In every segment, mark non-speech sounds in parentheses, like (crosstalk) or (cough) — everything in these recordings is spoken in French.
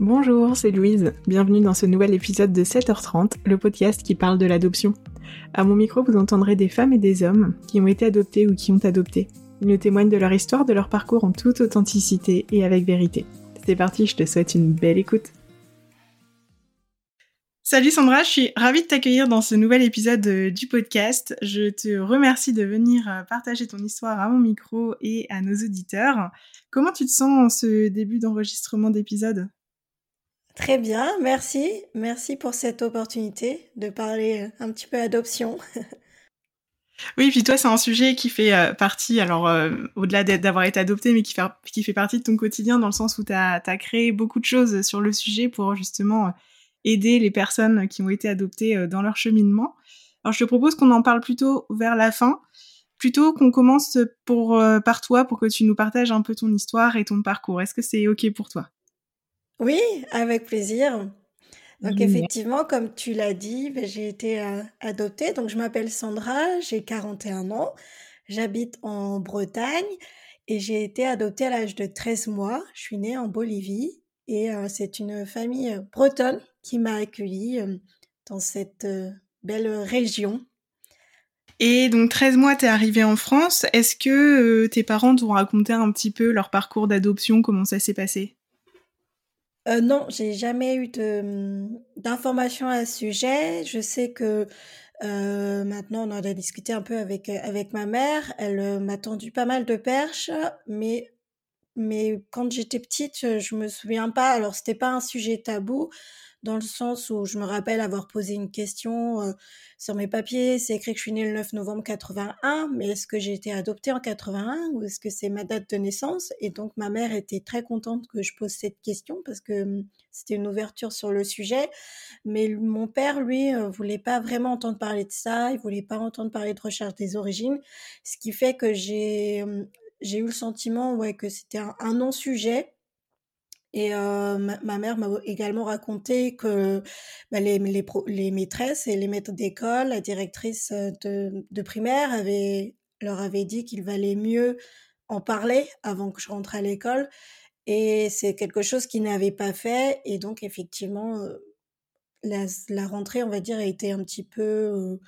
Bonjour, c'est Louise. Bienvenue dans ce nouvel épisode de 7h30, le podcast qui parle de l'adoption. À mon micro, vous entendrez des femmes et des hommes qui ont été adoptés ou qui ont adopté. Ils nous témoignent de leur histoire, de leur parcours en toute authenticité et avec vérité. C'est parti, je te souhaite une belle écoute. Salut Sandra, je suis ravie de t'accueillir dans ce nouvel épisode euh, du podcast. Je te remercie de venir euh, partager ton histoire à mon micro et à nos auditeurs. Comment tu te sens en ce début d'enregistrement d'épisode? Très bien, merci. Merci pour cette opportunité de parler euh, un petit peu adoption. (laughs) Oui, puis toi, c'est un sujet qui fait euh, partie, alors euh, au-delà d'avoir été adopté, mais qui fait, partie de ton quotidien dans le sens où tu as, créé beaucoup de choses sur le sujet pour justement aider les personnes qui ont été adoptées dans leur cheminement. Alors, je te propose qu'on en parle plutôt vers la fin, plutôt qu'on commence par toi pour que tu nous partages un peu ton histoire et ton parcours. Est-ce que c'est OK pour toi? Oui, avec plaisir. Donc effectivement, comme tu l'as dit, ben, j'ai été euh, adoptée. Donc je m'appelle Sandra, j'ai 41 ans, j'habite en Bretagne et j'ai été adoptée à l'âge de 13 mois. Je suis née en Bolivie et euh, c'est une famille euh, bretonne qui m'a accueillie dans cette belle région. Et donc 13 mois, tu es arrivée en France. Est-ce que tes parents t'ont raconté un petit peu leur parcours d'adoption, comment ça s'est passé? Euh, non, j'ai jamais eu de, mmh, d'informations à ce sujet. Je sais que euh, maintenant, on en a discuté un peu avec, euh, avec ma mère. Elle euh, m'a tendu pas mal de perches, mais, mais quand j'étais petite, je me souviens pas. Alors, c'était pas un sujet tabou dans le sens où je me rappelle avoir posé une question sur mes papiers. C'est écrit que je suis née le 9 novembre 81, mais est-ce que j'ai été adoptée en 81 ou est-ce que c'est ma date de naissance? Et donc ma mère était très contente que je pose cette question parce que hum, c'était une ouverture sur le sujet. Mais mon père, lui, euh, voulait pas vraiment entendre parler de ça. Il voulait pas entendre parler de recherche des origines, ce qui fait que j'ai hum, j'ai eu le sentiment ouais que c'était un non-sujet et euh, ma, mère m'a également raconté que bah, les, les, les, maîtresses et les maîtres d'école, la directrice euh, de, de primaire avait, leur avait dit qu'il valait mieux en parler avant que je rentre à l'école. Et c'est quelque chose qu'ils n'avaient pas fait. Et donc, effectivement, euh, la, rentrée, on va dire, a été un petit peu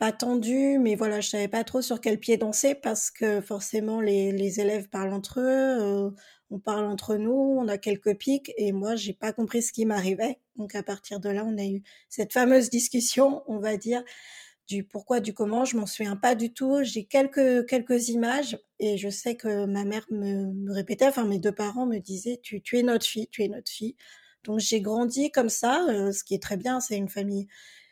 pas tendue, mais voilà, je savais pas trop sur quel pied danser parce que forcément, les, les élèves parlent entre eux on parle entre nous, on a quelques pics et moi j'ai pas compris ce qui m'arrivait. Donc à partir de là, on a eu cette fameuse discussion, on va dire du pourquoi, du comment. Je m'en souviens pas du tout. J'ai quelques quelques images et je sais que ma mère me, répétait, enfin mes deux parents me disaient tu, tu es notre fille, tu es notre fille. Donc j'ai grandi comme ça, euh, ce qui est très bien. C'est une famille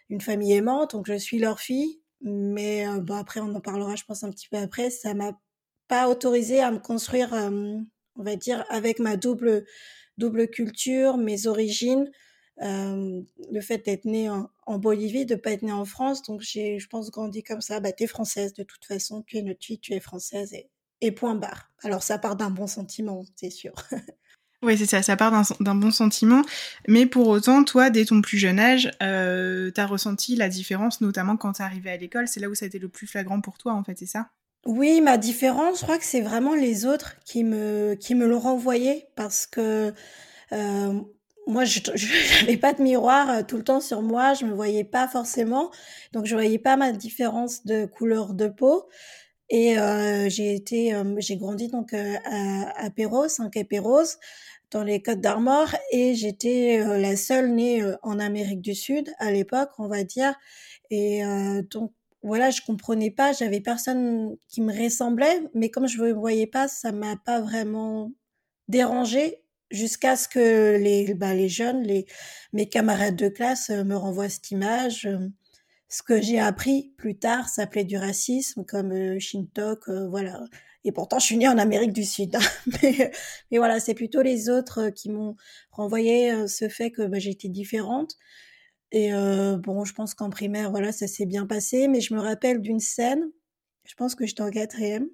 une famille aimante, donc je suis leur fille. Mais euh, bon après on en parlera, je pense un petit peu après. Ça m'a pas autorisé à me construire euh, on va dire, avec ma double, double culture, mes origines, euh, le fait d'être née en, Bolivie, de pas être née en France. Donc, j'ai, je pense, grandi comme ça. Bah, t'es française de toute façon, tu es notre fille, tu es française et, et point barre. Alors, ça part d'un bon sentiment, c'est sûr. (laughs) Oui, c'est ça, ça part d'un bon sentiment. Mais pour autant, toi, dès ton plus jeune âge, euh, tu as ressenti la différence, notamment quand tu es arrivée à l'école. C'est là où ça a été le plus flagrant pour toi, en fait, c'est ça? Oui, ma différence, je crois que c'est vraiment les autres qui me qui me l'ont renvoyé parce que euh, moi, je n'avais (laughs) pas de miroir euh, tout le temps sur moi, je me voyais pas forcément, donc je voyais pas ma différence de couleur de peau. Et euh, j'ai été, j'ai grandi donc à, à Perros, en Péros, dans les Côtes d'Armor, et j'étais la seule née en Amérique du Sud à l'époque, on va dire. Et donc voilà, je comprenais pas, j'avais personne qui me ressemblait, mais comme je ne voyais pas, ça m'a pas vraiment dérangé jusqu'à ce que les, bah, les jeunes, les, mes camarades de classe euh, me renvoient cette image. Euh, ce que j'ai appris plus tard s'appelait du racisme, comme euh, Shintok, voilà. Et pourtant, je suis née en Amérique du Sud. Hein. (laughs) mais, mais, voilà, c'est plutôt les autres qui m'ont renvoyé ce fait que bah, j'étais différente. Et euh, bon, je pense qu'en primaire, voilà, ça s'est bien passé, mais je me rappelle d'une scène, je pense que j'étais en quatrième,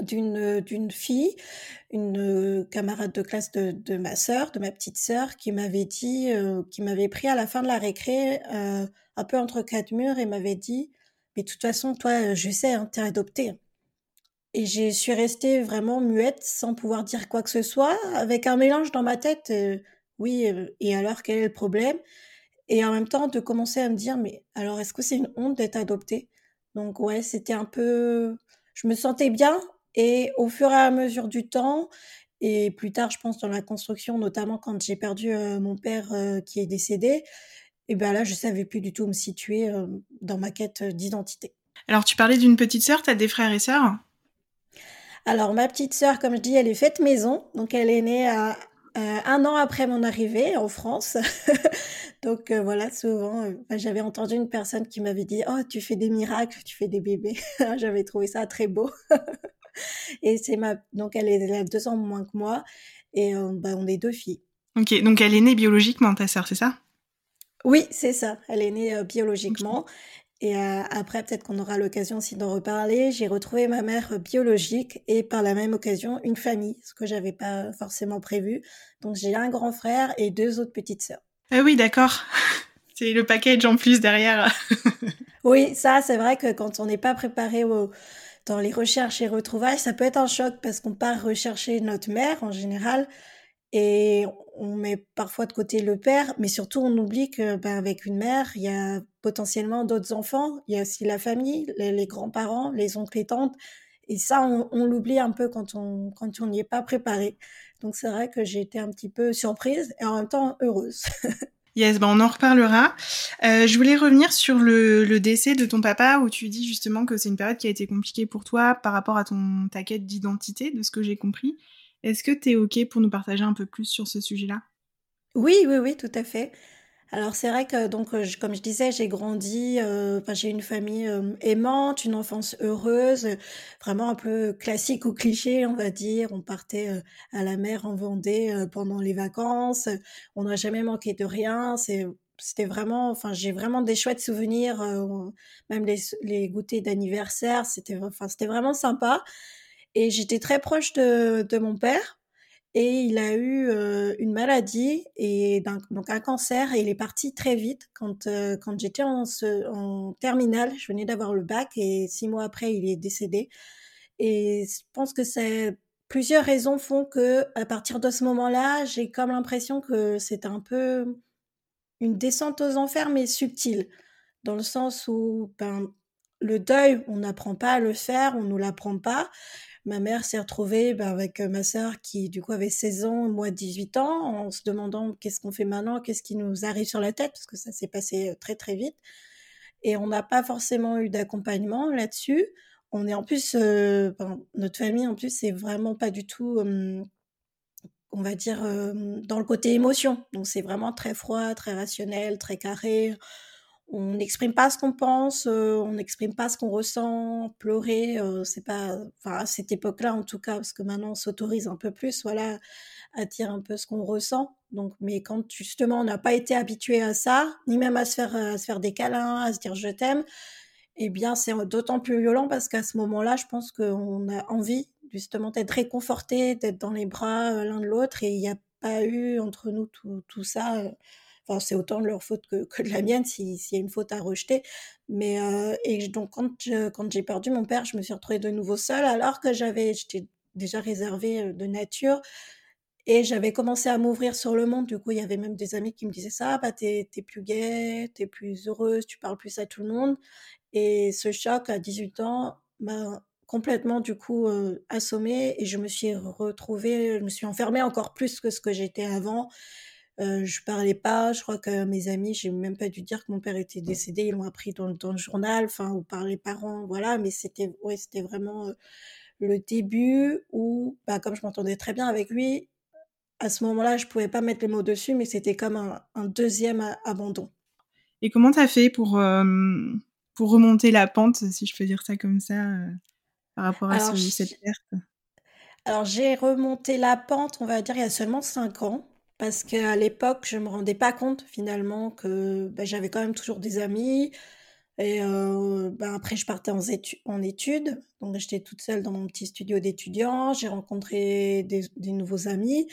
d'une d'une fille, une camarade de classe de, ma sœur, de ma petite sœur, qui m'avait dit, euh, qui m'avait pris à la fin de la récré, euh, un peu entre quatre murs, et m'avait dit, mais de toute façon, toi, je sais, hein, t'es adoptée. Et je suis restée vraiment muette, sans pouvoir dire quoi que ce soit, avec un mélange dans ma tête. oui, et alors quel est le problème? Et en même temps, de commencer à me dire, mais alors est-ce que c'est une honte d'être adoptée? Donc ouais, c'était un peu... Je me sentais bien et au fur et à mesure du temps, et plus tard, je pense dans la construction, notamment quand j'ai perdu mon père qui est décédé, et ben là, je savais plus du tout me situer dans ma quête d'identité. Alors, tu parlais d'une petite sœur, tu as des frères et sœurs? Alors, ma petite sœur, comme je dis, elle est faite maison, donc elle est née à, un an après mon arrivée en France. (laughs) donc voilà, souvent, j'avais entendu une personne qui m'avait dit Oh, tu fais des miracles, tu fais des bébés. (laughs) j'avais trouvé ça très beau. (laughs) et c'est ma. Donc elle est deux ans moins que moi, et bah, on est deux filles. Ok, donc elle est née biologiquement, ta sœur, c'est ça? Oui, c'est ça. Elle est née biologiquement. Et après, peut-être qu'on aura l'occasion aussi d'en reparler. J'ai retrouvé ma mère biologique et par la même occasion une famille, ce que j'avais pas forcément prévu. Donc j'ai un grand frère et deux autres petites sœurs. Ah oui, d'accord. (laughs) C'est le package en plus derrière. (laughs) oui, ça, c'est vrai que quand on n'est pas préparé dans les recherches et retrouvailles, ça peut être un choc parce qu'on part rechercher notre mère en général et on met parfois de côté le père, mais surtout on oublie que ben, avec une mère, il y a potentiellement d'autres enfants, il y a aussi la famille, les, grands-parents, les oncles et tantes, et ça on, l'oublie un peu quand on quand on n'y est pas préparé. Donc c'est vrai que j'ai été un petit peu surprise et en même temps heureuse. (laughs) Yes, ben on en reparlera. Euh, je voulais revenir sur le, le, décès de ton papa, où tu dis justement que c'est une période qui a été compliquée pour toi par rapport à ton ta quête d'identité, de ce que j'ai compris. Est-ce que tu es OK pour nous partager un peu plus sur ce sujet-là? Oui, oui, oui, tout à fait. Alors c'est vrai que donc euh, comme je disais, j'ai grandi, euh, j'ai une famille euh, aimante, une enfance heureuse, vraiment un peu classique ou cliché, on va dire. On partait à la mer en Vendée pendant les vacances. On n'a jamais manqué de rien. C'est c'était vraiment, enfin j'ai vraiment des chouettes souvenirs, même les, les goûters d'anniversaire. C'était, enfin c'était vraiment sympa. Et j'étais très proche de, mon père. Et il a eu une maladie et donc un cancer et il est parti très vite quand quand j'étais en, en terminale, je venais d'avoir le bac et six mois après il est décédé. Et je pense que c'est plusieurs raisons font que à partir de ce moment-là, j'ai comme l'impression que c'est un peu une descente aux enfers mais subtile, dans le sens où ben le deuil, on n'apprend pas à le faire, on nous l'apprend pas ma mère s'est retrouvée bah, avec ma sœur qui du coup avait 16 ans, moi 18 ans, en se demandant qu'est-ce qu'on fait maintenant, qu'est-ce qui nous arrive sur la tête, parce que ça s'est passé très très vite. Et on n'a pas forcément eu d'accompagnement là-dessus. On est en plus, notre famille en plus, c'est vraiment pas du tout, on va dire, dans le côté émotion. Donc c'est vraiment très froid, très rationnel, très carré on n'exprime pas ce qu'on pense, euh, on n'exprime pas ce qu'on ressent, pleurer, euh, c'est pas, enfin à cette époque-là en tout cas, parce que maintenant on s'autorise un peu plus, voilà, à dire un peu ce qu'on ressent. Donc, mais quand justement on n'a pas été habitué à ça, ni même à se faire, à se faire des câlins, à se dire je t'aime, eh bien c'est d'autant plus violent parce qu'à ce moment-là, je pense qu'on a envie justement d'être réconforté, d'être dans les bras euh, l'un de l'autre, et il n'y a pas eu entre nous tout, tout ça Enfin, c'est autant de leur faute que, de la mienne s'il y a une faute à rejeter. Mais euh, et donc quand quand j'ai perdu mon père, je me suis retrouvée de nouveau seule alors que j'avais j'étais déjà réservée euh, de nature et j'avais commencé à m'ouvrir sur le monde. Du coup, il y avait même des amis qui me disaient ça, bah t'es es plus gaie, t'es plus heureuse, tu parles plus à tout le monde. Et ce choc à 18 ans m'a complètement du coup euh, assommée et je me suis retrouvée, je me suis enfermée encore plus que ce que j'étais avant. Euh, je parlais pas. Je crois que mes amis, j'ai même pas dû dire que mon père était décédé. Ils l'ont appris dans, dans, le journal, enfin, ou par les parents, voilà. Mais c'était, ouais, c'était vraiment euh, le début où, bah, comme je m'entendais très bien avec lui, à ce moment-là, je pouvais pas mettre les mots dessus, mais c'était comme un, un deuxième abandon. Et comment t'as fait pour euh, pour remonter la pente, si je peux dire ça comme ça, par rapport à ce, cette perte? Alors j'ai remonté la pente, on va dire, il y a seulement cinq ans parce qu'à l'époque, je me rendais pas compte finalement que bah, j'avais quand même toujours des amis. Et euh, bah, après, je partais en, en études. Donc, j'étais toute seule dans mon petit studio d'étudiant. J'ai rencontré des, nouveaux amis.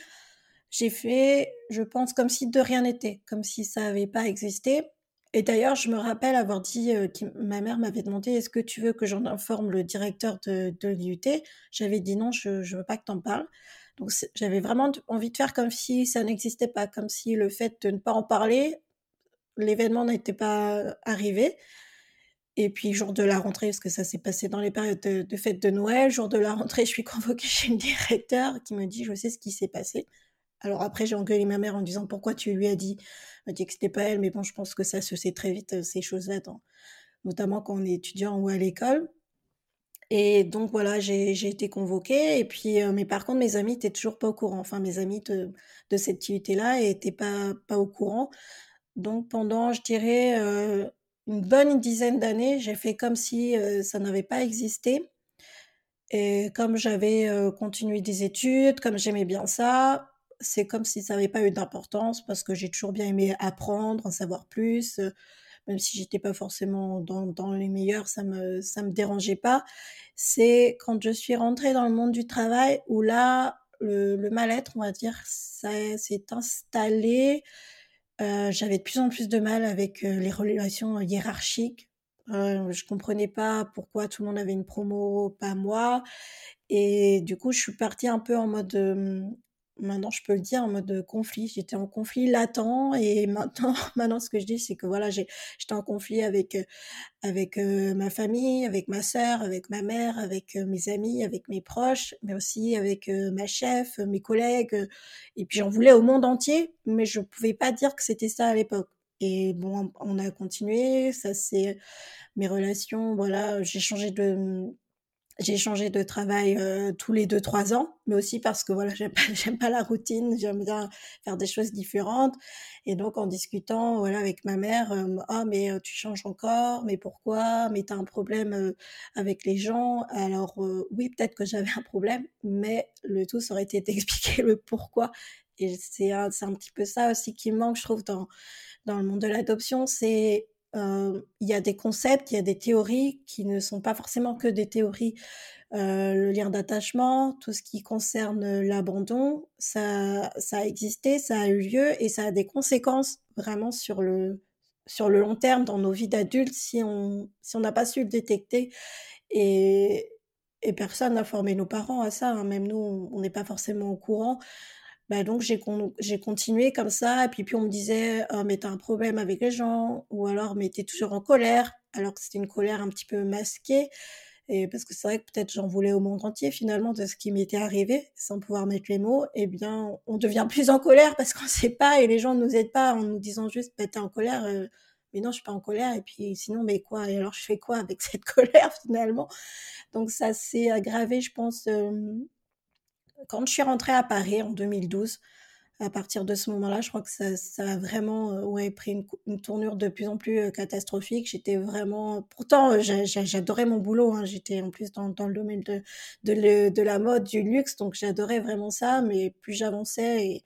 J'ai fait, je pense, comme si de rien n'était, comme si ça n'avait pas existé. Et d'ailleurs, je me rappelle avoir dit, euh, que ma mère m'avait demandé, est-ce que tu veux que j'en informe le directeur de, de l'IUT J'avais dit non, je ne veux pas que tu en parles. J'avais vraiment envie de faire comme si ça n'existait pas, comme si le fait de ne pas en parler, l'événement n'était pas arrivé. Et puis, jour de la rentrée, parce que ça s'est passé dans les périodes de, de fête de Noël, jour de la rentrée, je suis (laughs) convoquée chez le directeur qui me dit, je sais ce qui s'est passé. Alors après, j'ai engueulé ma mère en disant pourquoi tu lui as dit? Elle m'a dit que c'était pas elle, mais bon, je pense que ça se sait très vite euh, ces choses-là, notamment quand on est étudiant ou à l'école. Et donc voilà, j'ai été convoquée. Et puis, euh, mais par contre, mes amis étaient toujours pas au courant. Enfin, mes amis de, de cette activité-là étaient pas pas au courant. Donc pendant, je dirais, euh, une bonne dizaine d'années, j'ai fait comme si ça n'avait pas existé. Et comme j'avais continué des études, comme j'aimais bien ça, c'est comme si ça n'avait pas eu d'importance parce que j'ai toujours bien aimé apprendre, en savoir plus. Même si j'étais pas forcément dans, les meilleurs, ça me ça me dérangeait pas. C'est quand je suis rentrée dans le monde du travail où là le, mal-être, on va dire, s'est installé. Euh, j'avais de plus en plus de mal avec euh, les relations hiérarchiques. Euh, je comprenais pas pourquoi tout le monde avait une promo, pas moi. Et du coup, je suis partie un peu en mode maintenant je peux le dire en mode conflit. J'étais en conflit latent et (laughs) maintenant, maintenant ce que je dis c'est que voilà, j'étais en conflit avec euh, avec euh, ma famille, avec ma sœur, avec ma mère, avec euh, mes amis, avec mes proches, mais aussi avec ma chef, mes collègues. et puis j'en voulais au monde entier, mais je pouvais pas dire que c'était ça à l'époque. Et bon, on a continué. Ça c'est mes relations. Voilà, j'ai changé de j'ai changé de travail euh, tous les deux trois ans, mais aussi parce que voilà, (laughs) j'aime pas, la routine, j'aime bien faire des choses différentes. Et donc en discutant voilà avec ma mère, euh, ah mais euh, tu changes encore, mais pourquoi, mais tu as un problème avec les gens? Alors oui, peut-être que j'avais un problème, mais le tout ça aurait été d'expliquer le pourquoi. Et c'est un, c'est un petit peu ça aussi qui manque, je trouve, dans dans le monde de l'adoption, c'est il y a des concepts, il y a des théories qui ne sont pas forcément que des théories. Le lien d'attachement, tout ce qui concerne l'abandon, ça, ça a existé, ça a eu lieu et ça a des conséquences vraiment sur le, sur le long terme dans nos vies d'adultes si on si on n'a pas su le détecter et, et personne n'a formé nos parents à ça, hein. même nous on n'est pas forcément au courant. Bah, donc j'ai continué comme ça et puis puis on me disait «Oh mais t'as un problème avec les gens» ou alors «Mais t'es toujours en colère», alors que c'était une colère un petit peu masquée et parce que c'est vrai que peut-être j'en voulais au monde entier finalement de ce qui m'était arrivé sans pouvoir mettre les mots, eh bien on devient (laughs) plus en colère parce qu'on sait pas et les gens ne nous aident pas en nous disant juste «Bah, t'es en colère», mais non je suis pas en colère et puis sinon mais quoi et alors je fais quoi avec (laughs) cette colère finalement? Donc ça s'est aggravé je pense, quand je suis rentrée à Paris en 2012, à partir de ce moment-là, je crois que ça, a vraiment euh, pris une, tournure de plus en plus euh, catastrophique. J'étais vraiment... Pourtant, euh, j'adorais mon boulot. Hein. J'étais en plus dans, le domaine de, la mode, du luxe, donc j'adorais vraiment ça. Mais plus j'avançais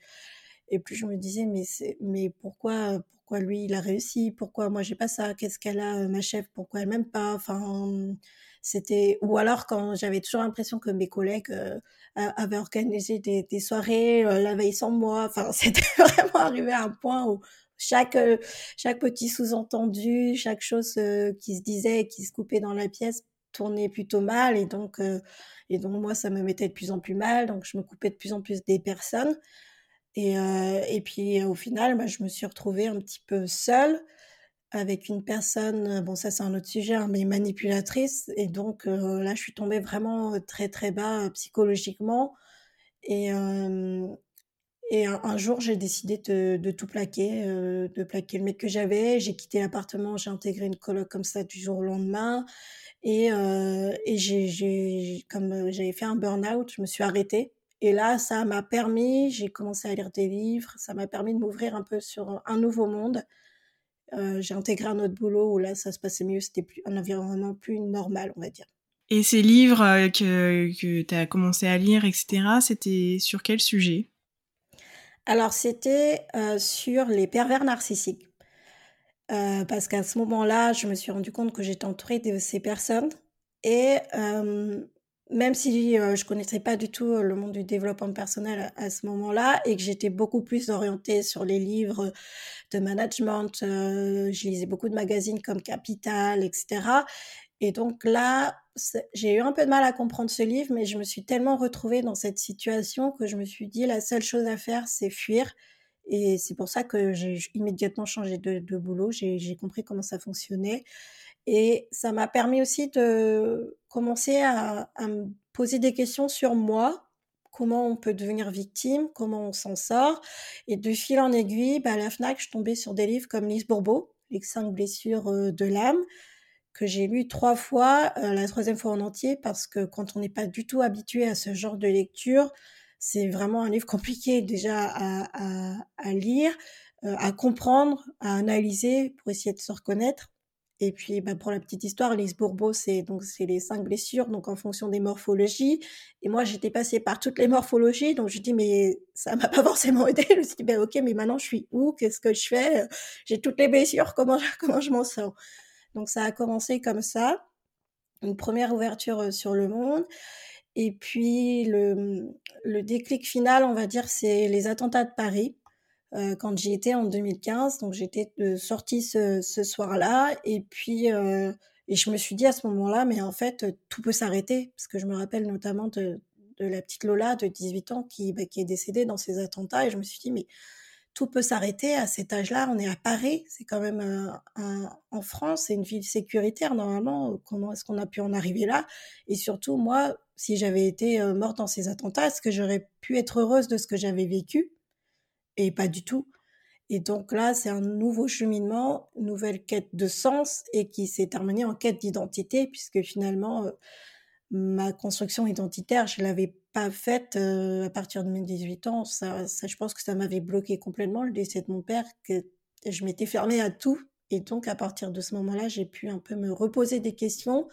et, plus je me disais, mais, mais pourquoi, pourquoi lui, il a réussi? Pourquoi moi, j'ai pas ça? Qu'est-ce qu'elle a, ma chef? Pourquoi elle m'aime pas? Enfin c'était ou alors quand j'avais toujours l'impression que mes collègues euh, avaient organisé des, soirées euh, la veille sans moi. Enfin, (laughs) c'était vraiment arrivé à un point où chaque euh, chaque petit sous-entendu, chaque chose qui se disait qui se coupait dans la pièce tournait plutôt mal et donc et donc moi ça me mettait de plus en plus mal. Donc je me coupais de plus en plus des personnes. Et, et puis au final, bah, je me suis retrouvée un petit peu seule avec une personne, bon ça c'est un autre sujet, hein, mais manipulatrice. Et donc euh, là, je suis tombée vraiment très très bas euh, psychologiquement. Et, euh, et un, jour, j'ai décidé de, de, tout plaquer, de plaquer le mec que j'avais. J'ai quitté l'appartement, j'ai intégré une coloc comme ça du jour au lendemain. Et, et j'ai, comme j'avais fait un burn-out, je me suis arrêtée. Et là, ça m'a permis, j'ai commencé à lire des livres, ça m'a permis de m'ouvrir un peu sur un nouveau monde. Euh, j'ai intégré un autre boulot où là, ça se passait mieux. C'était plus, un environnement plus normal, on va dire. Et ces livres euh, que, que tu as commencé à lire, etc., c'était sur quel sujet? Alors, c'était euh, sur les pervers narcissiques. parce qu'à ce moment-là, je me suis rendu compte que j'étais entourée de ces personnes. Et même si euh, je connaissais pas du tout le monde du développement personnel à, ce moment-là et que j'étais beaucoup plus orientée sur les livres de management, euh, je lisais beaucoup de magazines comme Capital, etc. Et donc là, j'ai eu un peu de mal à comprendre ce livre, mais je me suis tellement retrouvée dans cette situation que je me suis dit la seule chose à faire, c'est fuir. Et c'est pour ça que j'ai immédiatement changé de, boulot. J'ai compris comment ça fonctionnait. Et ça m'a permis aussi de commencer à, me poser des questions sur moi, comment on peut devenir victime, comment on s'en sort. Et de fil en aiguille, bah, à la FNAC, je tombais sur des livres comme Lise Bourbeau, Les cinq blessures euh, de l'âme, que j'ai lu trois fois, euh, la troisième fois en entier, parce que quand on n'est pas du tout habitué à ce genre de lecture, c'est vraiment un livre (laughs) compliqué déjà à, lire, euh, à comprendre, à analyser pour essayer de se reconnaître. Et puis, bah, pour la petite histoire, Lise Bourbeau, c'est donc c'est les cinq blessures, donc en fonction des morphologies. Et moi, j'étais passée par toutes les morphologies, donc je dis mais ça m'a pas (laughs) forcément aidé. Je me suis dit ben ok, mais maintenant je suis où? Qu'est-ce que je fais? J'ai toutes les blessures, (laughs) comment comment je m'en sors? Donc ça a commencé comme ça, une première ouverture euh, sur le monde. Et puis le, le déclic final, on va dire, c'est les attentats de Paris. Euh, quand j'y étais en 2015. Donc j'étais euh, sortie ce, ce soir-là et puis euh, et je me suis dit à ce moment-là, mais en fait tout peut s'arrêter parce que je me rappelle notamment de, de la petite Lola de 18 ans qui, bah, qui est décédée dans ces attentats et je me suis dit mais tout peut s'arrêter à cet âge-là. On est à Paris, c'est quand même un, en France, c'est une ville sécuritaire normalement. Comment est-ce qu'on a pu en arriver là? Et surtout, moi, si j'avais été morte dans ces attentats, est-ce que j'aurais pu être heureuse de ce que j'avais vécu? Et pas du tout. Et donc là, c'est un nouveau cheminement, nouvelle quête de sens et qui s'est terminée en quête d'identité puisque finalement, euh, ma construction identitaire, je l'avais pas faite euh, à partir de mes 18 ans. Ça, ça je pense que ça m'avait bloqué complètement le décès de mon père, que je m'étais fermée à tout. Et donc, à partir de ce moment-là, j'ai pu un peu me reposer des questions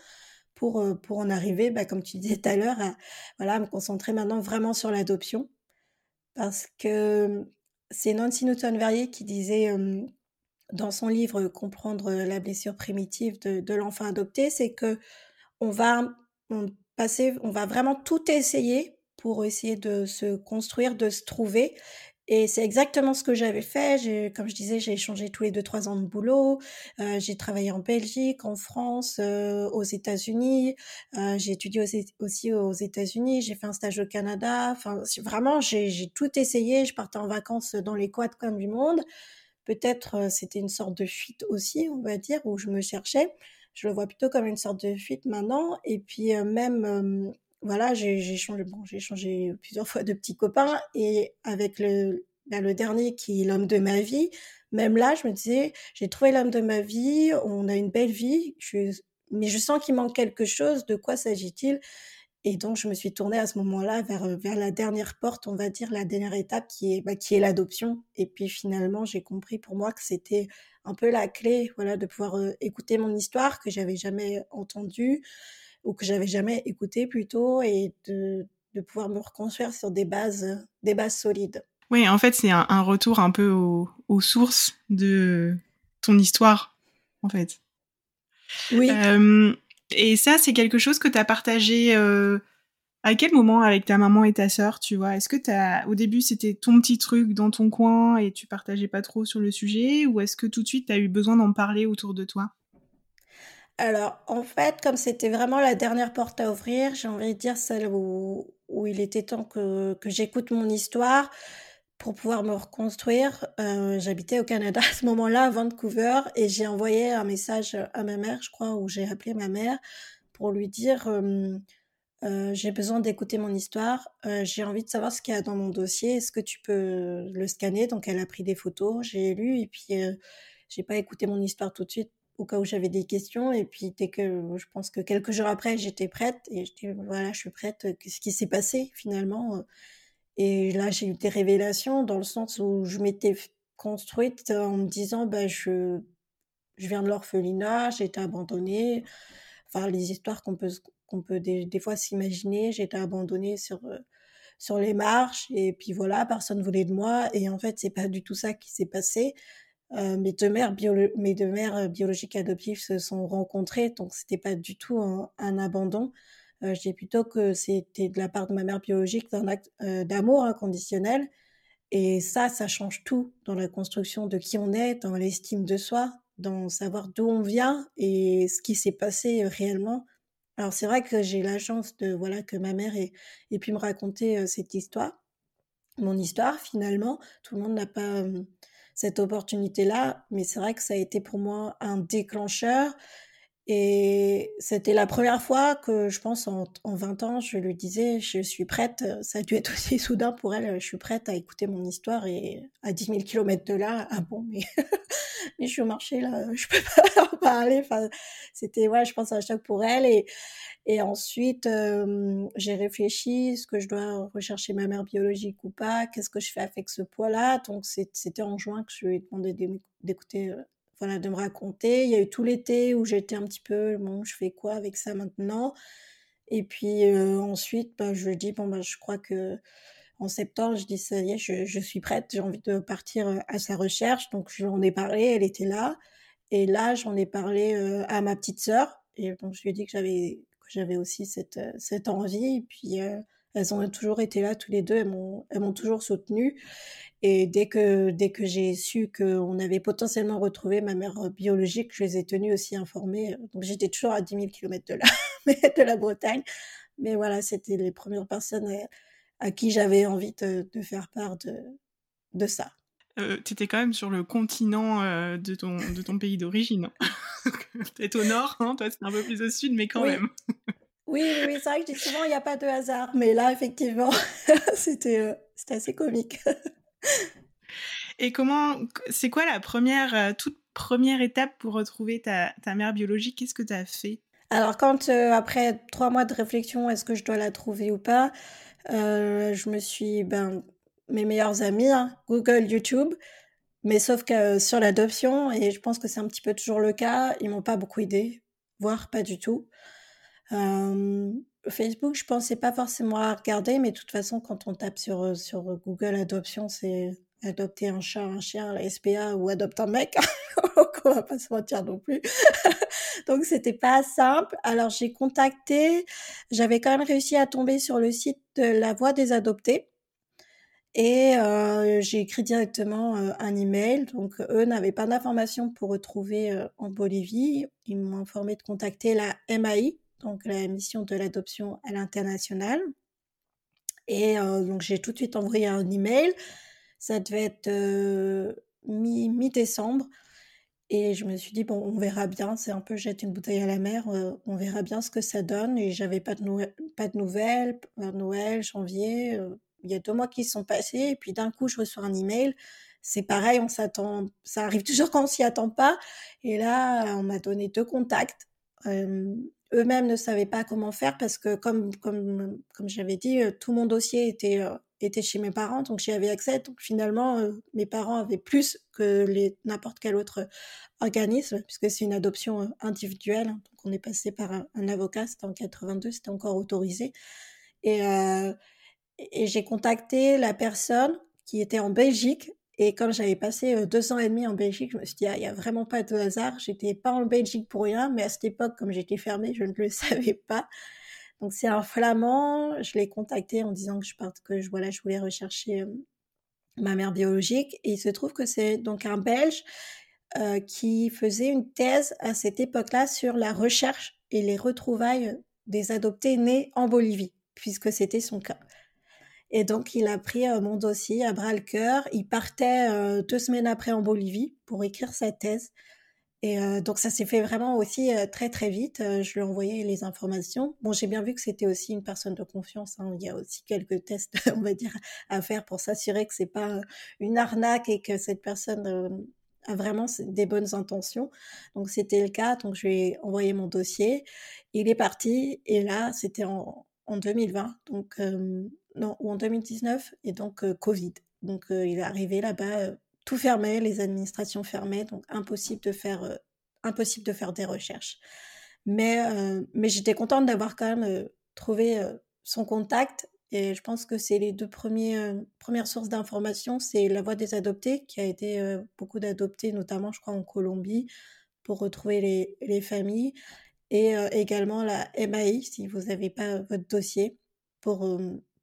pour, euh, pour en arriver, bah, comme tu disais tout à l'heure, voilà, à me concentrer maintenant vraiment sur l'adoption. Parce que c'est Nancy Newton-Verrier qui disait dans son livre Comprendre la blessure primitive de, l'enfant adopté, c'est que on va passer, on va vraiment tout essayer pour essayer de se construire, de se trouver, et c'est exactement ce que j'avais fait. Comme je disais, j'ai changé tous les deux trois ans de boulot. Euh, j'ai travaillé en Belgique, en France, euh, aux États-Unis. Euh, j'ai étudié aussi aux États-Unis. J'ai fait un stage au Canada. Enfin, vraiment, j'ai tout essayé. Je partais en vacances dans les quatre coins du monde. Peut-être c'était une sorte de fuite aussi, on va dire, où je me cherchais. Je le vois plutôt comme une sorte de fuite maintenant. Et puis même voilà, j'ai changé, bon, j'ai changé plusieurs fois de petits copains et avec le, ben, le dernier qui est l'homme de ma vie, même là, je me disais, j'ai trouvé l'homme de ma vie, on a une belle vie, je, mais je sens qu'il manque quelque chose, de quoi s'agit-il? Et donc, je me suis tournée à ce moment-là vers, vers la dernière porte, on va dire, la dernière étape qui est, bah, qui est l'adoption. Et puis finalement, j'ai compris pour moi que c'était un peu la clé, voilà, de pouvoir euh, écouter mon histoire que j'avais jamais entendue, ou que j'avais jamais écouté plutôt et de, de, pouvoir me reconstruire sur des bases, des bases solides. Oui, en fait, c'est un, retour un peu aux sources de ton histoire, en fait. Oui. Euh, et ça, c'est quelque chose que tu as partagé euh, à quel moment avec ta maman et ta sœur, tu vois? Est-ce que as, au début, c'était ton petit truc dans ton coin et tu partageais pas trop sur le sujet Ou est-ce que tout de suite, tu as eu besoin d'en parler autour de toi? Alors, en fait, comme c'était vraiment la dernière porte à ouvrir, j'ai envie de dire celle où, il était temps que, j'écoute mon histoire pour pouvoir me reconstruire. Euh, j'habitais au Canada à ce moment-là, à Vancouver, et j'ai envoyé un message à ma mère, je crois, où j'ai appelé ma mère pour lui dire euh, euh, j'ai besoin d'écouter mon histoire, j'ai envie de savoir ce qu'il y a dans mon dossier, est-ce que tu peux le scanner? Donc elle a pris des photos, j'ai lu, et puis j'ai pas écouté mon histoire tout de suite au cas où j'avais des questions. Et puis, dès que je pense que quelques jours après, j'étais prête et je dis voilà, je suis prête. Qu'est-ce qui s'est passé finalement Et là, j'ai eu des révélations dans le sens où je m'étais construite en me disant bah, je, je viens de l'orphelinat, j'ai été abandonnée. Enfin, les histoires qu'on peut, qu'on peut des, des fois s'imaginer, j'ai été abandonnée sur sur les marches et puis voilà personne voulait de moi et en fait c'est pas du tout ça qui s'est passé euh, mes deux mères, mes deux mères euh, biologiques adoptives se sont rencontrées, donc c'était pas du tout un, abandon. Euh, je dis plutôt que c'était de la part de ma mère biologique d'un acte euh, d'amour inconditionnel. Et ça, ça change tout dans la construction de qui on est, dans l'estime de soi, dans savoir d'où on vient et ce qui s'est passé réellement. Alors c'est vrai que j'ai la chance de voilà que ma mère ait, pu me raconter cette histoire, mon histoire finalement. Tout le monde n'a pas cette opportunité-là, mais c'est vrai que ça a été pour moi un déclencheur. Et c'était la première fois que je pense en, en, 20 ans, je lui disais, je suis prête, ça a dû être (laughs) aussi soudain pour elle, je suis prête à écouter mon histoire et à 10 000 km de là, ah bon, mais, (laughs) mais je suis au marché là, je peux pas (laughs) en parler. Enfin, c'était, ouais, je pense un choc pour elle. Et, et ensuite, j'ai réfléchi, est-ce que je dois rechercher ma mère biologique ou pas? Qu'est-ce que je fais avec ce poids-là? Donc, c'était en juin que je lui ai demandé d'écouter voilà, de me raconter. Il y a eu tout l'été où j'étais un petit peu, bon, je fais quoi avec ça maintenant? Et puis ensuite, bah, je dis, bon, bah, je crois que en septembre, je dis, ça y est, je, suis prête, j'ai envie de partir à sa recherche. Donc, je lui en ai parlé, elle était là. Et là, j'en ai parlé à ma petite sœur. Et donc, je lui ai dit que j'avais, j'avais aussi cette, cette envie. Et puis, elles ont toujours été là, tous les deux. Elles m'ont, elles m'ont toujours soutenue. Et dès que, dès que j'ai su qu'on avait potentiellement retrouvé ma mère euh, biologique, je les ai tenues aussi informées. Donc j'étais toujours à 10 000 km de la, (laughs) de la Bretagne. Mais voilà, c'était les premières personnes euh, à, qui j'avais envie de, faire part de, de ça. Euh, tu étais quand même sur le continent de, ton, de ton pays d'origine. Hein. (laughs) Peut-être au nord, hein, toi c'est un peu plus au sud, mais quand même. Oui, oui, oui c'est vrai que je dis souvent il n'y a pas de hasard, mais là effectivement (laughs) c'était c'était assez comique. Et comment, c'est quoi la première, euh, toute première étape pour retrouver ta, ta mère biologique? Qu'est-ce que tu as fait? Alors, quand euh, après trois mois de réflexion, est-ce que je dois la trouver ou pas euh, Je me suis, ben, mes meilleurs amis, hein, Google, YouTube, mais sauf que sur l'adoption, et je pense que c'est un petit peu toujours le cas, ils m'ont pas beaucoup aidé, voire pas du tout. Facebook, je pensais pas forcément à regarder, mais de toute façon, quand on tape sur, sur Google adoption, c'est adopter un chat, un chien, la SPA ou adopter un mec. (laughs) on va pas se mentir non plus. (laughs) Donc c'était pas simple. Alors j'ai contacté, j'avais quand même réussi à tomber sur le site de la Voix des adoptés. Et j'ai écrit directement un email. Donc eux n'avaient pas d'informations pour retrouver en Bolivie. Ils m'ont informé de contacter la MAI, donc la mission de l'adoption à l'international. Et donc j'ai tout de suite envoyé un email ça devait être euh, mi-décembre. et je me suis dit, bon, on verra bien, c'est un peu jeter une bouteille à la mer, euh, on verra bien ce que ça donne. Et j'avais pas de, pas de nouvelles, Noël, janvier, euh, il y a deux mois qui sont passés, et puis d'un coup, je reçois un email. C'est pareil, on s'attend, ça arrive (laughs) toujours quand on s'y attend pas. Et là, on m'a donné deux contacts. Eux-mêmes ne savaient pas comment faire parce que, comme, comme, comme j'avais dit, tout mon dossier était était chez mes parents, donc j'y avais accès. Donc finalement, mes parents avaient plus que les n'importe quel autre organisme, puisque c'est une adoption individuelle. Hein. donc on est passé par un, avocat, c'était en 82, c'était encore autorisé. Et, euh, et j'ai contacté la personne qui était en Belgique. Et comme j'avais passé deux ans et demi en Belgique, je me suis dit, ah, il n'y a vraiment pas de hasard. J'étais pas en Belgique pour rien, mais à cette époque, comme j'étais fermée, je ne le (laughs) savais pas. Donc c'est un flamand. Je l'ai contacté en disant que je parte, que je voilà, je voulais rechercher ma mère biologique. Et il se trouve que c'est donc un Belge qui faisait une thèse à cette époque-là sur la recherche et les retrouvailles des adoptés nés en Bolivie, puisque c'était son cas. Et donc, il a pris mon dossier à bras le cœur. Il partait deux semaines après en Bolivie pour écrire sa thèse. Et euh, donc ça s'est fait vraiment aussi euh, très très vite. Euh, je lui ai envoyé les informations. Bon, j'ai bien vu que c'était aussi une personne de confiance. Hein. Il y a aussi quelques tests, (laughs) on va dire, à faire pour s'assurer que c'est pas une arnaque et que cette personne a vraiment des bonnes intentions. Donc c'était le cas. Donc je lui ai envoyé mon dossier. Il est parti et là c'était en, en 2020, donc non ou en 2019 et donc Covid. Donc il est arrivé là-bas tout fermé, les administrations fermées, donc impossible de faire, impossible de faire des recherches. Mais, mais j'étais contente d'avoir quand même trouvé son contact et je pense que c'est les deux premiers, premières sources d'information, c'est la voix des adoptés qui a été beaucoup d'adoptés, notamment je crois en Colombie, pour retrouver les, les familles et également la MAI si vous n'avez pas votre dossier pour,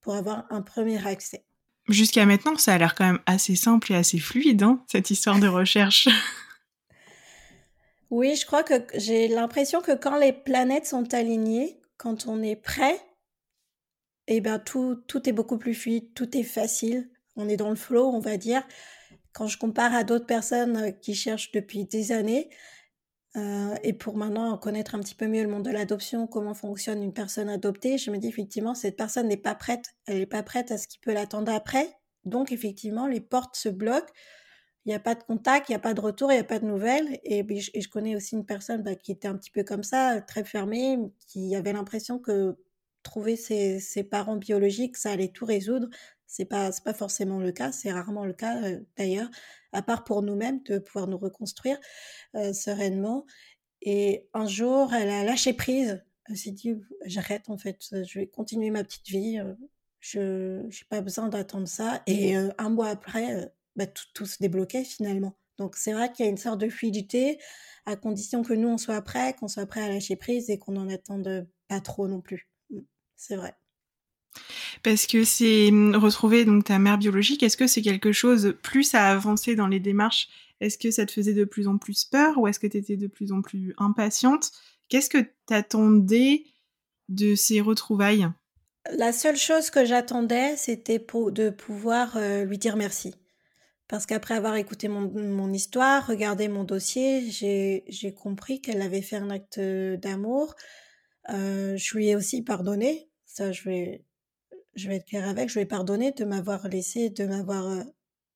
pour avoir un premier accès. Jusqu'à maintenant, ça a l'air quand même assez simple et assez fluide, hein, cette histoire de recherche. (laughs) Oui, je crois que j'ai l'impression que quand les planètes sont alignées, quand on est prêt, eh ben tout, tout est beaucoup plus fluide, tout est facile. On est dans le flow, on va dire. Quand je compare à d'autres personnes euh, qui cherchent depuis des années, euh, et pour maintenant connaître un petit peu mieux le monde de l'adoption, comment fonctionne une personne adoptée, je me dis effectivement, cette personne n'est pas prête. Elle n'est pas prête à ce qui peut l'attendre après. Donc effectivement, les portes se bloquent il n'y a pas de contact, il n'y a pas de retour, il n'y a pas de nouvelles. Et, je, connais aussi une personne bah, qui était un petit peu comme ça, très fermée, qui avait l'impression que trouver ses, parents biologiques, ça allait tout résoudre. C'est pas pas forcément le cas, c'est rarement le cas euh, d'ailleurs, à part pour nous-mêmes de pouvoir nous reconstruire euh, sereinement. Et un jour, elle a lâché prise. Elle s'est dit j'arrête en fait, je vais continuer ma petite vie. Je n'ai pas besoin d'attendre ça. Et un mois après, bah, tout, se débloquait finalement. Donc c'est vrai qu'il y a une sorte de fluidité, à condition que nous, on soit prêts, qu'on soit prêt à lâcher prise et qu'on n'en attende pas trop non plus. Mmh, c'est vrai. Parce que c'est mmh, retrouver donc ta mère biologique, est-ce que c'est quelque chose plus à avancer dans les démarches? Est-ce que ça te faisait de plus en plus peur ou est-ce que tu étais de plus en plus impatiente? Qu'est-ce que t'attendais de ces retrouvailles? La seule chose que j'attendais, c'était de pouvoir euh, lui dire merci. Parce qu'après avoir écouté mon, histoire, regardé mon dossier, j'ai compris qu'elle avait fait un acte d'amour. Euh, je lui ai aussi pardonné. Ça, je vais, je vais être claire avec. Je lui ai pardonné de m'avoir laissé, de m'avoir euh,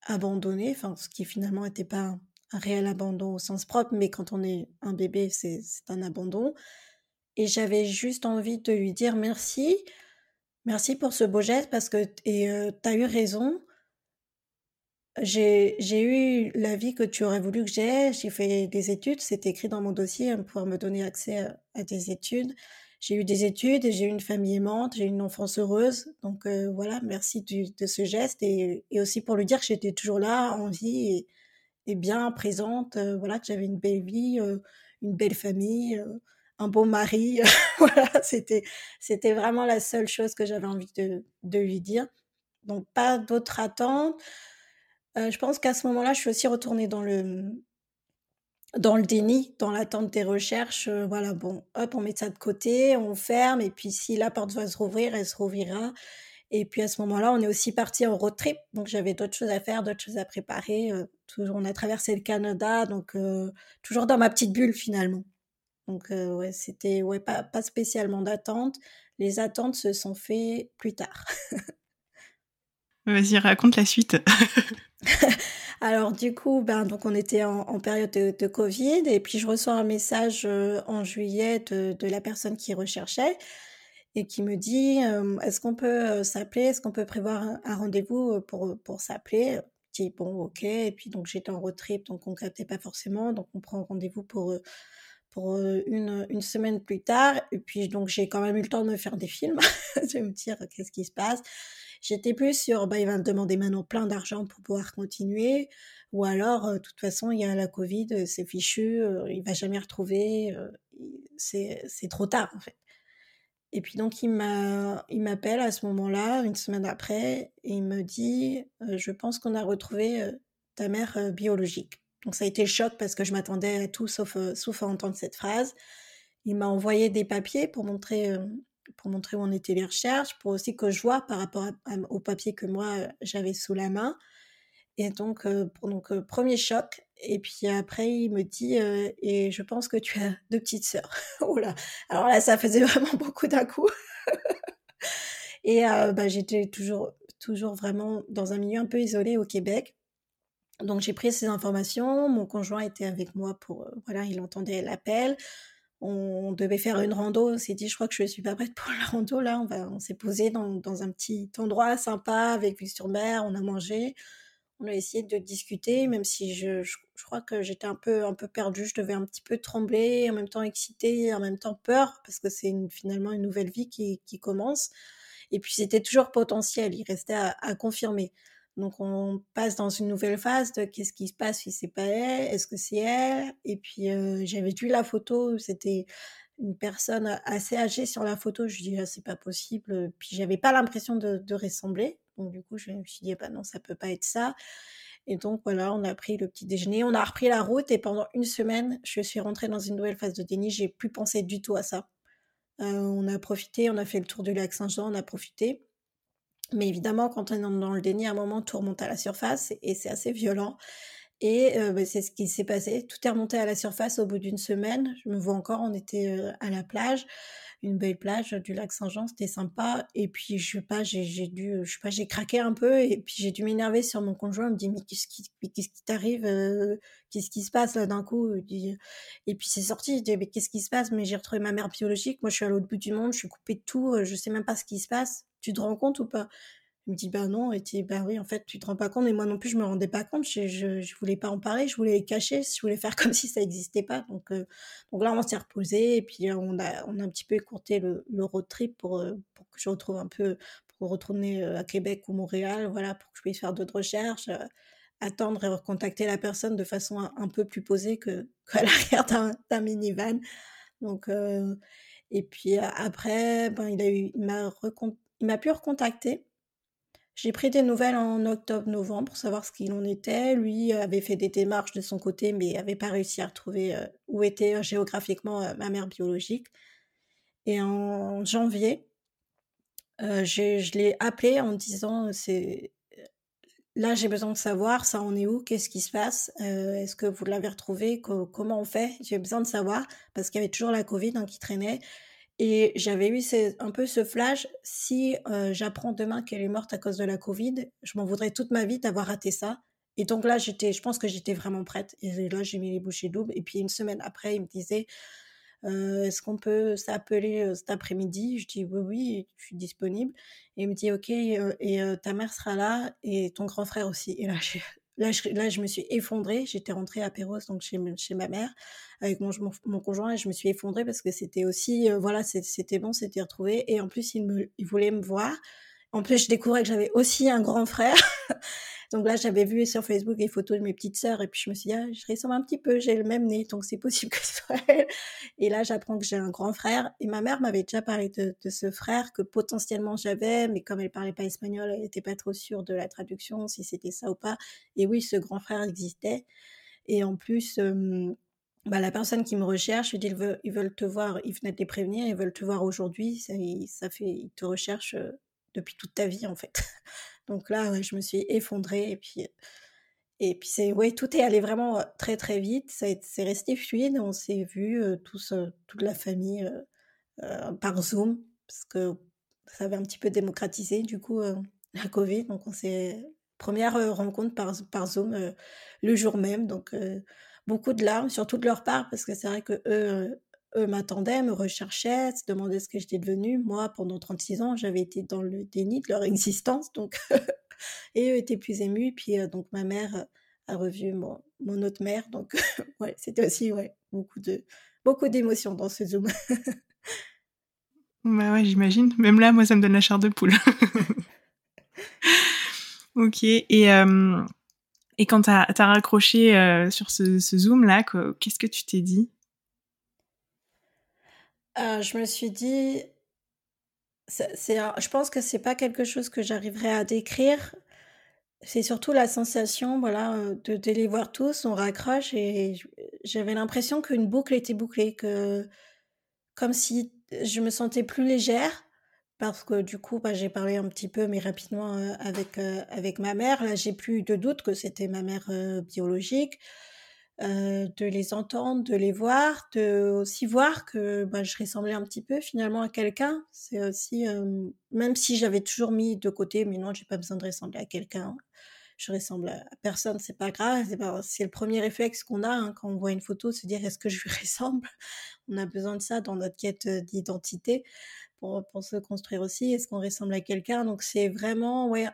abandonné. Enfin, ce qui finalement n'était pas un, réel abandon au sens propre, mais quand on est un bébé, c'est un abandon. Et j'avais juste envie de lui dire merci. Merci pour ce beau geste parce que et euh, tu as eu raison j'ai eu la vie que tu aurais voulu que j'ai. J'ai fait des études, c'est écrit dans mon dossier, pour pouvoir me donner accès à, des études. J'ai eu des études et j'ai eu une famille aimante, j'ai eu une enfance heureuse. Donc euh, voilà, merci de ce geste et, et, aussi pour lui dire que j'étais toujours là, en vie et, bien présente. Euh, voilà, que j'avais une belle vie, euh, une belle famille, un bon mari. (laughs) voilà, c'était c'était vraiment la seule chose que j'avais envie de, de lui dire. Donc pas d'autres attentes. Euh, je pense qu'à ce moment-là, je suis aussi retournée dans le, dans le déni, dans l'attente des recherches. Euh, voilà, bon, hop, on met ça de côté, on ferme, et puis si la porte va se rouvrir, elle se rouvrira. Et puis à ce moment-là, on est aussi parti en road trip, donc j'avais d'autres choses à faire, d'autres choses à préparer. Euh, toujours, on a traversé le Canada, donc toujours dans ma petite bulle finalement. Donc ouais, c'était ouais, pas, pas spécialement d'attente. Les attentes se sont faites plus tard. (laughs) Vas-y, raconte la suite. (laughs) Alors du coup, ben donc on était en, période de, Covid et puis je reçois un message euh, en juillet de, la personne qui recherchait et qui me dit euh, est-ce qu'on peut euh, s'appeler, est-ce qu'on peut prévoir un, rendez-vous pour pour s'appeler? Je dis bon ok et puis donc j'étais en road trip donc on captait pas forcément donc on prend rendez-vous pour pour une, une semaine plus tard et puis donc j'ai quand même eu le temps de me faire des films, (laughs) de me dire qu'est-ce qui se passe? J'étais plus sur, bah, il va me demander maintenant plein d'argent pour pouvoir continuer, ou alors, de toute façon, il y a la Covid, c'est fichu, euh, il va jamais retrouver, c'est trop tard en fait. Et puis donc il m'appelle à ce moment-là, une semaine après, et il me dit, je pense qu'on a retrouvé ta mère biologique. Donc ça a été le choc parce que je m'attendais à tout sauf, sauf à entendre cette phrase. Il m'a envoyé des papiers pour montrer pour montrer où en étaient les recherches, pour aussi que je vois par rapport au papier que moi euh, j'avais sous la main. Et donc, euh, donc euh, premier choc. Et puis après, il me dit Et je pense que tu as (laughs) deux petites sœurs. (laughs) oh Alors là, ça faisait (laughs) vraiment beaucoup d'un coup. et bah, j'étais toujours, toujours vraiment dans un milieu un peu isolé au Québec. Donc j'ai pris ces informations. Mon conjoint était avec moi pour. voilà, il entendait l'appel on devait faire une rando. On s'est dit, je crois que je suis pas prête pour la rando. Là, on, va, on s'est posé dans, un petit endroit sympa avec vue sur mer. On a mangé. On a essayé de discuter, même si je, crois que j'étais un peu, un peu perdue. Je devais un petit peu trembler, en même temps excitée, en même temps peur, parce que c'est finalement une nouvelle vie qui, commence. Et puis c'était toujours potentiel. Il restait à confirmer. Donc on passe dans une nouvelle phase de qu'est-ce qui se passe si c'est pas elle, est-ce que c'est elle? Et puis j'avais vu la photo, c'était une personne assez âgée sur la photo. Je dis ah, c'est pas possible. Puis j'avais pas l'impression de, ressembler. Donc du coup je me suis dit bah non ça peut pas être ça. Et donc voilà, on a pris le petit déjeuner, on a repris la route et pendant une semaine, je suis rentrée dans une nouvelle phase de déni. J'ai plus pensé du tout à ça. On a profité, on a fait le tour du lac Saint-Jean, on a profité. Mais évidemment, quand on est dans le déni, à un moment, tout remonte à la surface et c'est assez violent. Et euh, bah, c'est ce qui s'est passé. Tout est remonté à la surface au bout d'une semaine. Je me vois encore, on était euh, à la plage une belle plage du lac Saint-Jean, c'était sympa. Et puis, je sais j'ai dû, je sais pas, j'ai craqué un peu et puis j'ai dû m'énerver sur mon conjoint. Il me dit, mais qu'est-ce qui, qu'est-ce t'arrive euh, Qu'est-ce qui se passe là d'un coup? Et puis c'est sorti, je dis, mais qu'est-ce qui se passe? Mais j'ai retrouvé ma mère biologique. Moi, je suis à l'autre bout du monde, je suis coupée de tout, je sais même pas ce qui se passe. Tu te rends compte ou pas? Il me dit bah non et dit bah oui en fait tu te rends pas compte et moi non plus je me rendais pas compte je, je, je voulais pas en parler je voulais les cacher je voulais faire (laughs) comme si ça n'existait pas donc euh, donc là on s'est reposé et puis on a on a un petit peu écourté le, le road trip pour euh, pour que je retrouve un peu pour retourner euh, à Québec ou Montréal voilà pour que je puisse faire d'autres recherches attendre et recontacter la personne de façon un, peu plus posée que (laughs) qu'à l'arrière d'un minivan donc et puis après ben il a eu il m'a il m'a pu recontacter j'ai pris des nouvelles en octobre-novembre pour savoir ce qu'il en était. Lui avait fait des démarches de son côté, mais n'avait pas réussi à retrouver euh, où était euh, géographiquement euh, ma mère biologique. Et en janvier, je l'ai appelé en disant c'est là j'ai besoin de savoir ça en est où, qu'est-ce qui se passe, est-ce que vous l'avez retrouvé, comment on fait, j'ai besoin de savoir parce qu'il y avait toujours la Covid hein, qui traînait. Et j'avais eu un peu ce flash, si j'apprends demain qu'elle est morte à cause de la Covid, je m'en voudrais toute ma vie d'avoir raté ça. Et donc là, j'étais, je pense que j'étais vraiment prête. Et là, j'ai mis les bouchées doubles. Et puis une semaine après, il me disait, est-ce qu'on peut s'appeler cet après-midi? Je dis oui, oui, je suis disponible. Et il me dit, ok, et ta mère sera là et ton grand frère aussi. Et là, (laughs) Là je, là, je me suis effondrée. J'étais rentrée à Perros, donc chez, chez ma mère, avec mon, mon, conjoint, et je me suis effondrée parce que c'était aussi, euh, voilà, c'était bon, c'était retrouvé. Et en plus, il, me, il voulait me voir. En plus, je découvrais que j'avais aussi un grand frère. (laughs) Donc là, j'avais vu sur Facebook les photos de mes petites sœurs et puis je me suis dit, ah, je ressemble un petit peu, j'ai le même nez, donc c'est possible (laughs) que ce soit elle. Et là, j'apprends que j'ai un grand frère et ma mère m'avait déjà parlé de, ce frère que potentiellement j'avais, mais comme elle parlait pas espagnol, elle n'était pas trop sûre de la traduction, si c'était ça ou pas. Et oui, ce grand frère existait. Et en plus, bah, la personne qui me recherche, je ils veulent, ils veulent te voir, ils venaient de prévenir, ils veulent te voir aujourd'hui, ça, ça fait, ils te recherchent depuis toute ta vie en fait. Donc là, je me suis effondrée et puis et puis c'est ouais, tout est allé vraiment très très vite. C'est resté fluide. On s'est vu tous, toute la famille par Zoom parce que ça avait un petit peu démocratisé du coup la Covid. Donc on s'est première rencontre par, par Zoom le jour même. Donc beaucoup de larmes, surtout de leur part parce que c'est vrai que eux eux m'attendaient, me recherchaient, se demandaient ce que j'étais devenue. Moi, pendant 36 ans, j'avais été dans le déni de leur (laughs) existence, donc (laughs) et eux étaient plus émus. Puis euh, donc ma mère a revu mon, mon autre mère, donc (laughs) ouais, c'était aussi ouais beaucoup de beaucoup d'émotions dans ce zoom. bah ouais, j'imagine. Même là, moi, ça me donne la chair de poule. ok. Et euh, et quand t'as as raccroché euh, sur ce, ce zoom là, qu'est-ce que tu t'es dit? Euh, je me suis dit, c'est, je pense que c'est pas quelque chose que j'arriverai à décrire. C'est surtout la sensation, voilà, euh, de, les voir tous, on raccroche et j'avais l'impression qu'une boucle était bouclée, que comme si je me sentais plus légère parce que du coup, bah, j'ai parlé un petit peu, mais rapidement euh, avec avec ma mère. Là, j'ai plus de doute que c'était ma mère biologique. Euh, de les entendre, de les voir, de aussi voir que bah, je ressemblais un petit peu finalement à quelqu'un. C'est aussi, même si j'avais toujours mis de côté, mais non, j'ai pas besoin de ressembler à quelqu'un. Je ressemble à personne, c'est pas grave. C'est le premier réflexe qu'on a hein, quand on voit une photo, se dire est-ce que je lui (laughs) ressemble? On a besoin de ça dans notre quête d'identité pour, pour se construire aussi. Est-ce qu'on ressemble à quelqu'un? Donc c'est vraiment ouais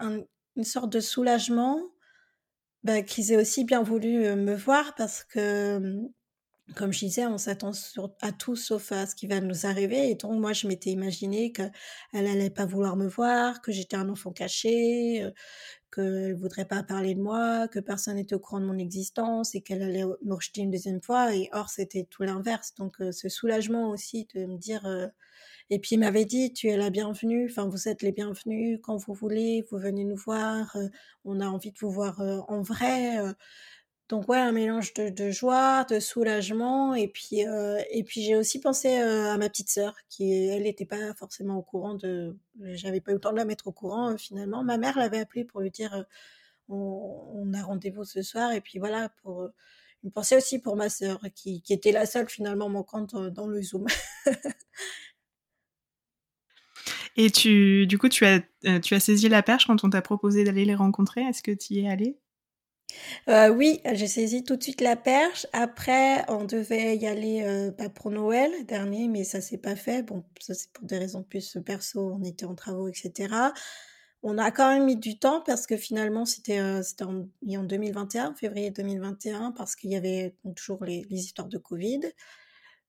une sorte de soulagement bah, qu'ils aient aussi bien voulu me voir parce que, comme je disais, on s'attend à tout sauf à ce qui va nous arriver. Et donc, moi, je m'étais imaginé qu'elle allait pas vouloir me voir, que j'étais un enfant caché, qu'elle voudrait pas parler de moi, que personne n'était au courant de mon existence et qu'elle allait me rejeter une deuxième fois. Et or, c'était tout l'inverse. Donc, ce soulagement aussi de me dire, Et puis il m'avait dit, tu es la bienvenue, enfin vous êtes les bienvenus quand vous voulez, vous venez nous voir, on a envie de vous voir en vrai. Donc ouais, un mélange de, joie, de soulagement, et puis et puis j'ai aussi pensé à ma petite sœur qui elle n'était pas forcément au courant de, j'avais pas eu le temps de la mettre au courant finalement. Ma mère l'avait appelée pour lui dire on, a rendez-vous ce soir, et puis voilà pour une pensée aussi pour ma sœur qui, qui était la seule finalement manquante dans le zoom. (laughs) Et tu, du coup, tu as, tu as saisi la perche quand on t'a proposé d'aller les rencontrer. Est-ce que tu y es allée? Euh, oui, j'ai saisi tout de suite la perche. Après, on devait y aller euh, bah, pour Noël dernier, mais ça s'est pas fait. Bon, ça c'est pour des raisons plus perso, on était en travaux, etc. On a quand même mis du temps parce que finalement, c'était euh, en, en 2021, février 2021, parce qu'il y avait toujours les, les histoires de Covid.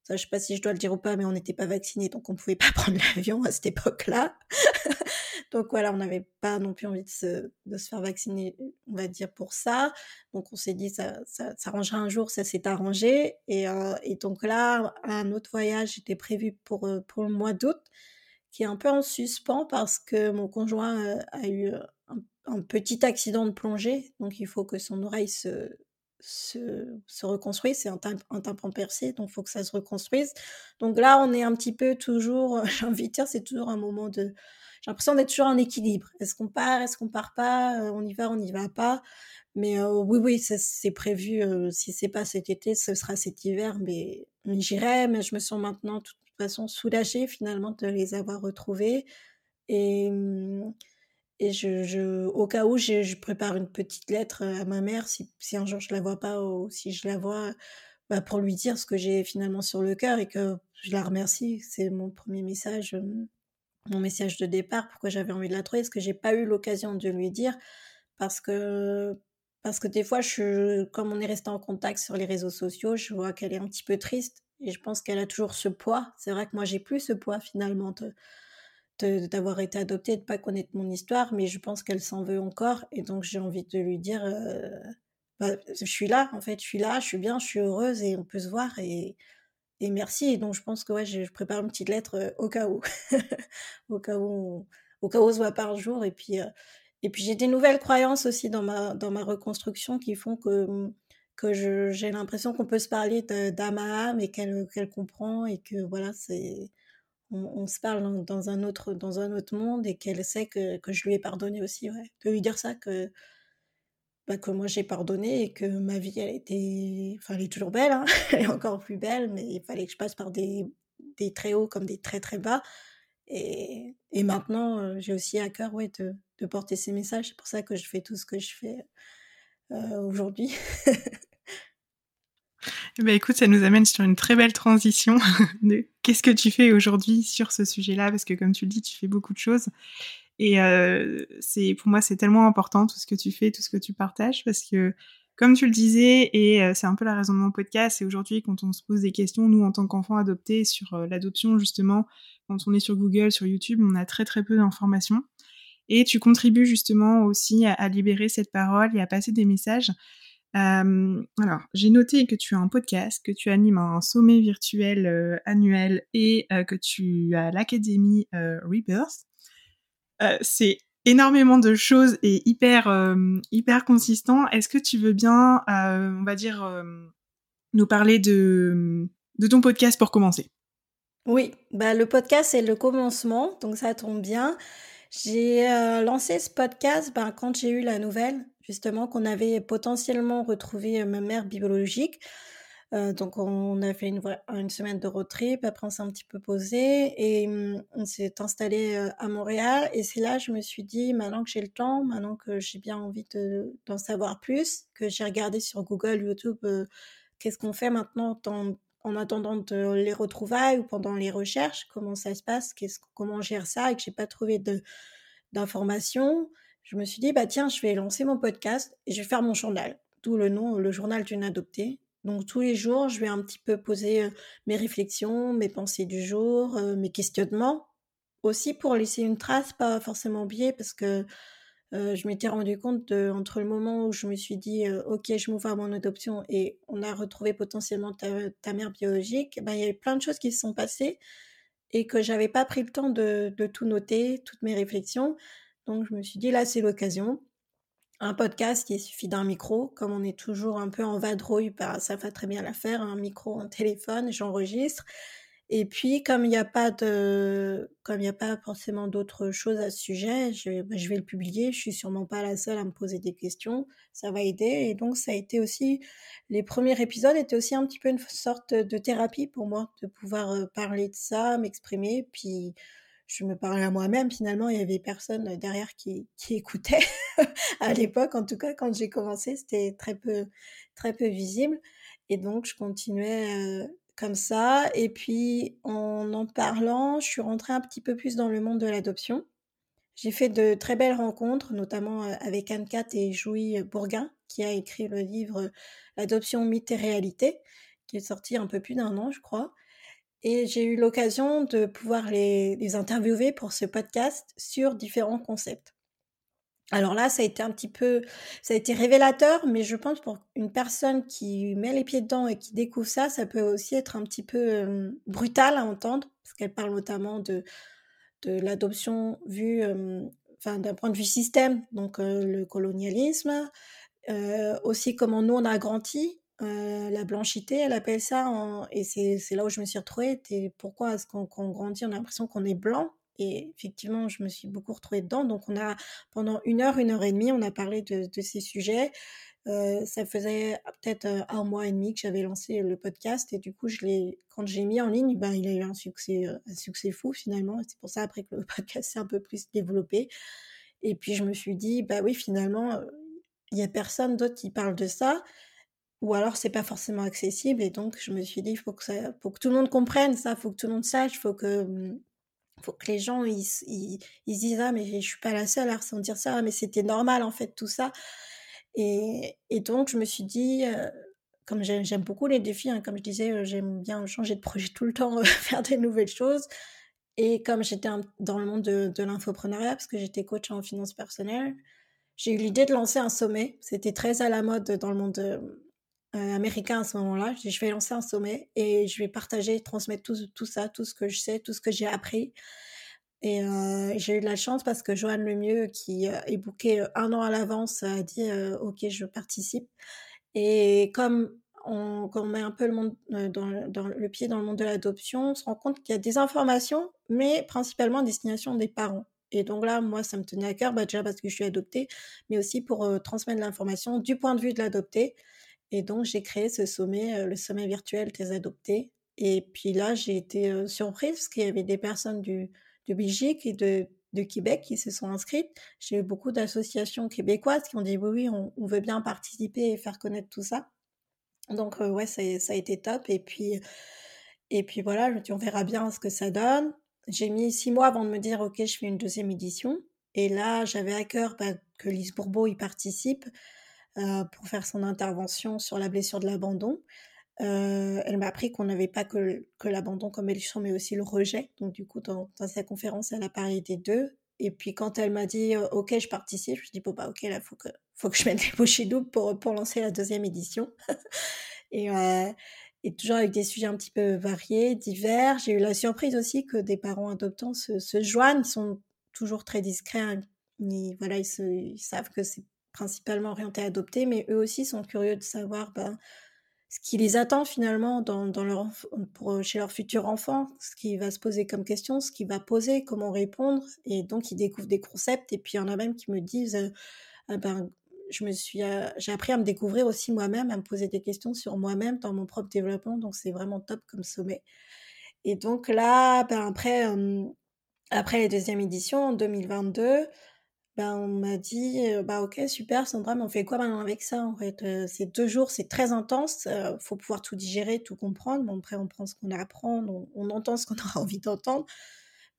Ça, je sais pas si je dois le dire ou pas, mais on n'était pas vaccinés, donc on pouvait pas (laughs) prendre l'avion à cette époque-là. (laughs) donc voilà, on n'avait pas non plus envie de se, faire vacciner, on va dire, pour ça. Donc on s'est dit, ça, s'arrangera un jour, ça s'est arrangé. Et, euh, et, donc là, un autre voyage était prévu pour, euh, pour le mois d'août, qui est un peu en suspens parce que mon conjoint euh, a eu un petit accident de plongée. Donc il faut que son oreille se, se, se reconstruit. C'est un, un tympan percé, donc il faut que ça se reconstruise. Donc là, on est un petit peu toujours, (laughs) j'ai envie de dire, c'est toujours un moment de. J'ai l'impression d'être toujours en équilibre. Est-ce qu'on part, est-ce qu'on part pas euh, On y va, on n'y va pas. Mais euh, oui, oui, c'est prévu. Euh, si c'est pas cet été, ce sera cet hiver. Mais j'irai. Mais je me sens maintenant, de toute façon, soulagée finalement de les avoir retrouvés. Et. Hum, et je, au cas où, je, prépare une petite lettre à ma mère, si, si, un jour je la vois pas ou si je la vois, bah pour lui dire ce que j'ai finalement sur le cœur et que je la remercie. C'est mon premier message, mon message de départ, pourquoi j'avais envie de la trouver, ce que j'ai pas eu l'occasion de lui dire, parce que parce que des fois, comme on est resté en contact sur les réseaux sociaux, je vois qu'elle est un petit peu triste et je pense qu'elle a toujours ce poids. C'est vrai que moi, j'ai plus ce poids finalement. D'avoir été adoptée, de pas connaître mon histoire, mais je pense qu'elle s'en veut encore. Et donc, j'ai envie de lui dire, euh, bah, je suis là, en fait, je suis là, je suis bien, je suis heureuse et on peut se voir. Et, et merci. Et donc, je pense que ouais, je, prépare une petite lettre euh, au cas où. (laughs) au cas où au cas où on se voit par jour. Et puis, euh, puis j'ai des nouvelles croyances aussi dans ma, dans ma reconstruction qui font que, que j'ai l'impression qu'on peut se parler d'âme à âme et qu'elle qu'elle comprend et que voilà, c'est on, se parle dans, un autre, dans un autre monde et qu'elle sait que, que, je lui ai pardonné aussi. Ouais. De lui dire ça, que, bah, que moi j'ai pardonné et que ma vie, elle était. Enfin, elle est toujours belle, hein (laughs) elle est encore plus belle, mais il fallait que je passe par des, des très hauts comme des très très bas. Et, et maintenant, euh, j'ai aussi à cœur ouais, de, porter ces messages. C'est pour ça que je fais tout ce que je fais euh, aujourd'hui. (laughs) Ben, écoute, ça nous amène sur une très belle transition (laughs) de qu'est-ce que tu fais aujourd'hui sur ce sujet-là, parce que comme tu le dis, tu fais beaucoup de choses. Et euh, c'est pour moi, c'est tellement important tout ce que tu fais, tout ce que tu partages, parce que comme tu le disais, et euh, c'est un peu la raison de mon podcast, c'est aujourd'hui quand on se pose des questions, nous en tant qu'enfants adoptés sur euh, l'adoption justement, quand on est sur Google, sur YouTube, on a très très peu d'informations. Et tu contribues justement aussi à, à libérer cette parole et à passer des messages euh, alors, j'ai noté que tu as un podcast, que tu animes un sommet virtuel euh, annuel et euh, que tu as l'académie Rebirth. c'est énormément de choses et hyper hyper consistant. Est-ce que tu veux bien, on va dire, nous parler de de ton podcast pour commencer? Oui, bah le podcast c'est le commencement, donc ça tombe bien. J'ai lancé ce podcast bah, quand j'ai eu la nouvelle justement qu'on avait potentiellement retrouvé ma mère biologique. Donc on a fait une, une semaine de road trip, après on s'est un petit peu posé et hum, on s'est installé à Montréal et c'est là je me suis dit maintenant que j'ai le temps, maintenant que j'ai bien envie d'en savoir plus, que j'ai regardé sur Google, YouTube, qu'est-ce qu'on fait maintenant en attendant de les retrouvailles ou pendant les recherches, comment ça se passe, comment on gère ça et que j'ai pas trouvé de d'informations je me suis dit, bah tiens, je vais lancer mon podcast et je vais faire mon journal. D'où le nom, le journal d'une adoptée. Donc tous les jours, je vais un petit peu poser euh, mes réflexions, mes pensées du jour, euh, mes questionnements. Aussi pour laisser une trace, pas forcément oublier, parce que euh, je m'étais rendu compte de, entre le moment où je me suis dit, ok, je m'ouvre à mon adoption et on a retrouvé potentiellement ta, mère biologique, ben, il y avait plein de choses qui se sont passées et que j'avais pas pris le temps de, tout noter, toutes mes réflexions. Donc je me suis dit là c'est l'occasion. Un podcast, il suffit d'un micro, comme on est toujours un peu en vadrouille, bah, ça va très bien la faire, un micro, un téléphone, j'enregistre. Et puis, comme il n'y a pas de, comme il a pas forcément d'autres choses à ce sujet, je, bah, je, vais le publier. Je suis sûrement pas la seule à me poser des questions. Ça va aider. Et donc, ça a été aussi, les premiers épisodes étaient aussi un petit peu une sorte de thérapie pour moi, de pouvoir euh, parler de ça, m'exprimer. Puis, je me parlais à moi-même. Finalement, il y avait personne derrière qui, écoutait. (laughs) à l'époque, en tout cas, quand j'ai commencé, c'était très peu, très peu visible. Et donc, je continuais, comme ça. Et puis, en en parlant, je suis rentrée un petit peu plus dans le monde de l'adoption. J'ai fait de très belles rencontres, notamment avec Anne-Cat et Jouy Bourguin, qui a écrit le livre L'adoption, mythe et réalité, qui est sorti un peu plus d'un an, je crois. Et j'ai eu l'occasion de pouvoir les, interviewer pour ce podcast sur différents concepts. Alors là, ça a été un petit peu, ça a été révélateur, mais je pense pour une personne qui met les pieds dedans et qui découvre ça, ça peut aussi être un petit peu brutal à entendre, parce qu'elle parle notamment de, de l'adoption vue, enfin d'un point de vue système, donc le colonialisme, aussi comment nous on a grandi, la blanchité, elle appelle ça, et c'est là où je me suis retrouvée. Pourquoi est-ce qu'on grandit, on a l'impression qu'on est blanc et effectivement, je me suis beaucoup retrouvée dedans. Donc, on a, pendant une heure, une heure et demie, on a parlé de, ces sujets. Euh, ça faisait peut-être euh, un mois et demi que j'avais lancé le podcast et du coup, je l'ai, quand j'ai mis en ligne, ben, il a eu un succès, euh, un succès fou finalement. C'est pour ça après que le (laughs) podcast s'est un peu plus développé. Et puis je me suis dit, bah oui, finalement, il y a personne d'autre qui parle de ça, ou alors c'est pas forcément accessible. Et donc je me suis dit, faut que ça, faut que tout le monde comprenne ça, faut que tout le monde sache, faut que hum, faut que les gens ils, ils, ils, disent ah mais je suis pas la seule à ressentir ça mais c'était normal en fait tout ça et, et donc je me suis dit euh, comme j'aime beaucoup les défis hein, comme je disais euh, j'aime bien changer de projet tout le temps (laughs) faire des nouvelles choses et comme j'étais dans le monde de, de l'infopreneuriat parce que j'étais coach en finance personnelle j'ai eu l'idée de lancer un sommet c'était très à la mode dans le monde de, euh, américain à ce moment-là. Je, vais lancer un sommet et je vais partager, transmettre tout, ça, tout ce que je sais, tout ce que j'ai appris. Et euh, j'ai eu de la chance parce que Joanne Lemieux, qui euh, est booké un an à l'avance, a dit Ok, je participe. Et comme on, met un peu le, monde, dans, le pied dans le monde de l'adoption, on se rend compte qu'il y a des informations, mais principalement à destination des parents. Et donc là, moi, ça me tenait à cœur, bah, déjà parce que je suis adoptée, mais aussi pour transmettre l'information du point de vue de l'adopté. Et donc, j'ai créé ce sommet, le sommet virtuel des adoptés. Et puis là, j'ai été surprise parce qu'il y avait des personnes du, de Belgique et de, de Québec qui se sont inscrites. J'ai eu beaucoup d'associations québécoises qui ont dit oui, oui, on, veut bien participer et faire connaître tout ça. Donc, ouais, ça, ça, a été top. Et puis, et puis voilà, je me dis, on verra bien ce que ça donne. J'ai mis six mois avant de me dire, OK, je fais une deuxième édition. Et là, j'avais à cœur bah, que Lise Bourbeau y participe. Euh, pour faire son intervention sur la blessure de l'abandon. Euh, elle m'a appris qu'on n'avait pas que, l'abandon comme élection, mais aussi le rejet. Donc, du coup, dans, sa conférence, elle a parlé des deux. Et puis, quand elle m'a dit euh, OK, je participe, je me suis dit bon, bah, OK, là, faut que, faut que je mette les poches doubles pour, lancer la deuxième édition. (laughs) et, toujours avec des sujets un petit peu variés, divers. J'ai eu la surprise aussi que des parents adoptants se, joignent. Ils sont toujours très discrets. Hein. Voilà, ils savent que c'est principalement orientés à adopter, mais eux aussi sont curieux de savoir ben, ce qui les attend finalement chez leur futur enfant, ce qui va se poser comme question, ce qui va poser, comment répondre, et donc ils découvrent des concepts, et puis il y en a même qui me disent, euh, ah ben, je me suis, euh, j'ai appris à me découvrir aussi moi-même, à me poser des questions sur moi-même dans mon propre développement, donc c'est vraiment top comme sommet. Et donc là, ben après, euh, après la deuxième édition en 2022, ben, on m'a dit bah ok super Sandra mais on fait quoi maintenant avec ça en fait c'est deux jours c'est très intense faut pouvoir tout digérer tout comprendre. Bon après on prend ce qu'on a à apprendre on, entend ce qu'on (laughs) aura envie d'entendre.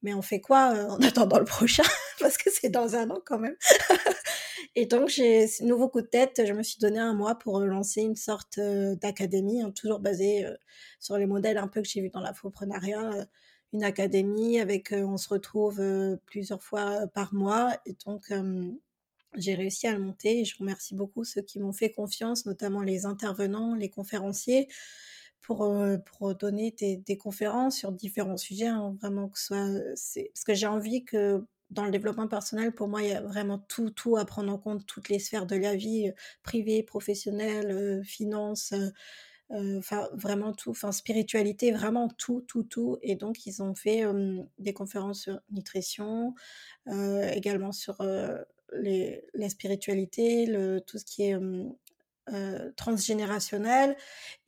Mais on fait quoi en attendant le prochain? (laughs) Parce que c'est dans un an quand même. (laughs) Et donc j'ai nouveau coup de tête je me suis donné un mois pour lancer une sorte d'académie hein, toujours basée sur les modèles un peu que j'ai vu dans l'infoprenariat une académie avec, on se retrouve plusieurs fois par mois. Et donc, j'ai réussi à le monter et je remercie beaucoup ceux qui m'ont fait confiance, notamment les intervenants, les conférenciers, pour, pour donner des, conférences sur différents sujets, hein, vraiment que ce soit, parce que j'ai envie que dans le développement personnel, pour moi, il y a vraiment tout, tout à prendre en compte, toutes les sphères de la vie, privée, professionnelle, finance, enfin vraiment tout, enfin spiritualité, vraiment tout, tout, tout. Et donc ils ont fait des conférences sur nutrition, également sur les, la spiritualité, le, tout ce qui est transgénérationnel,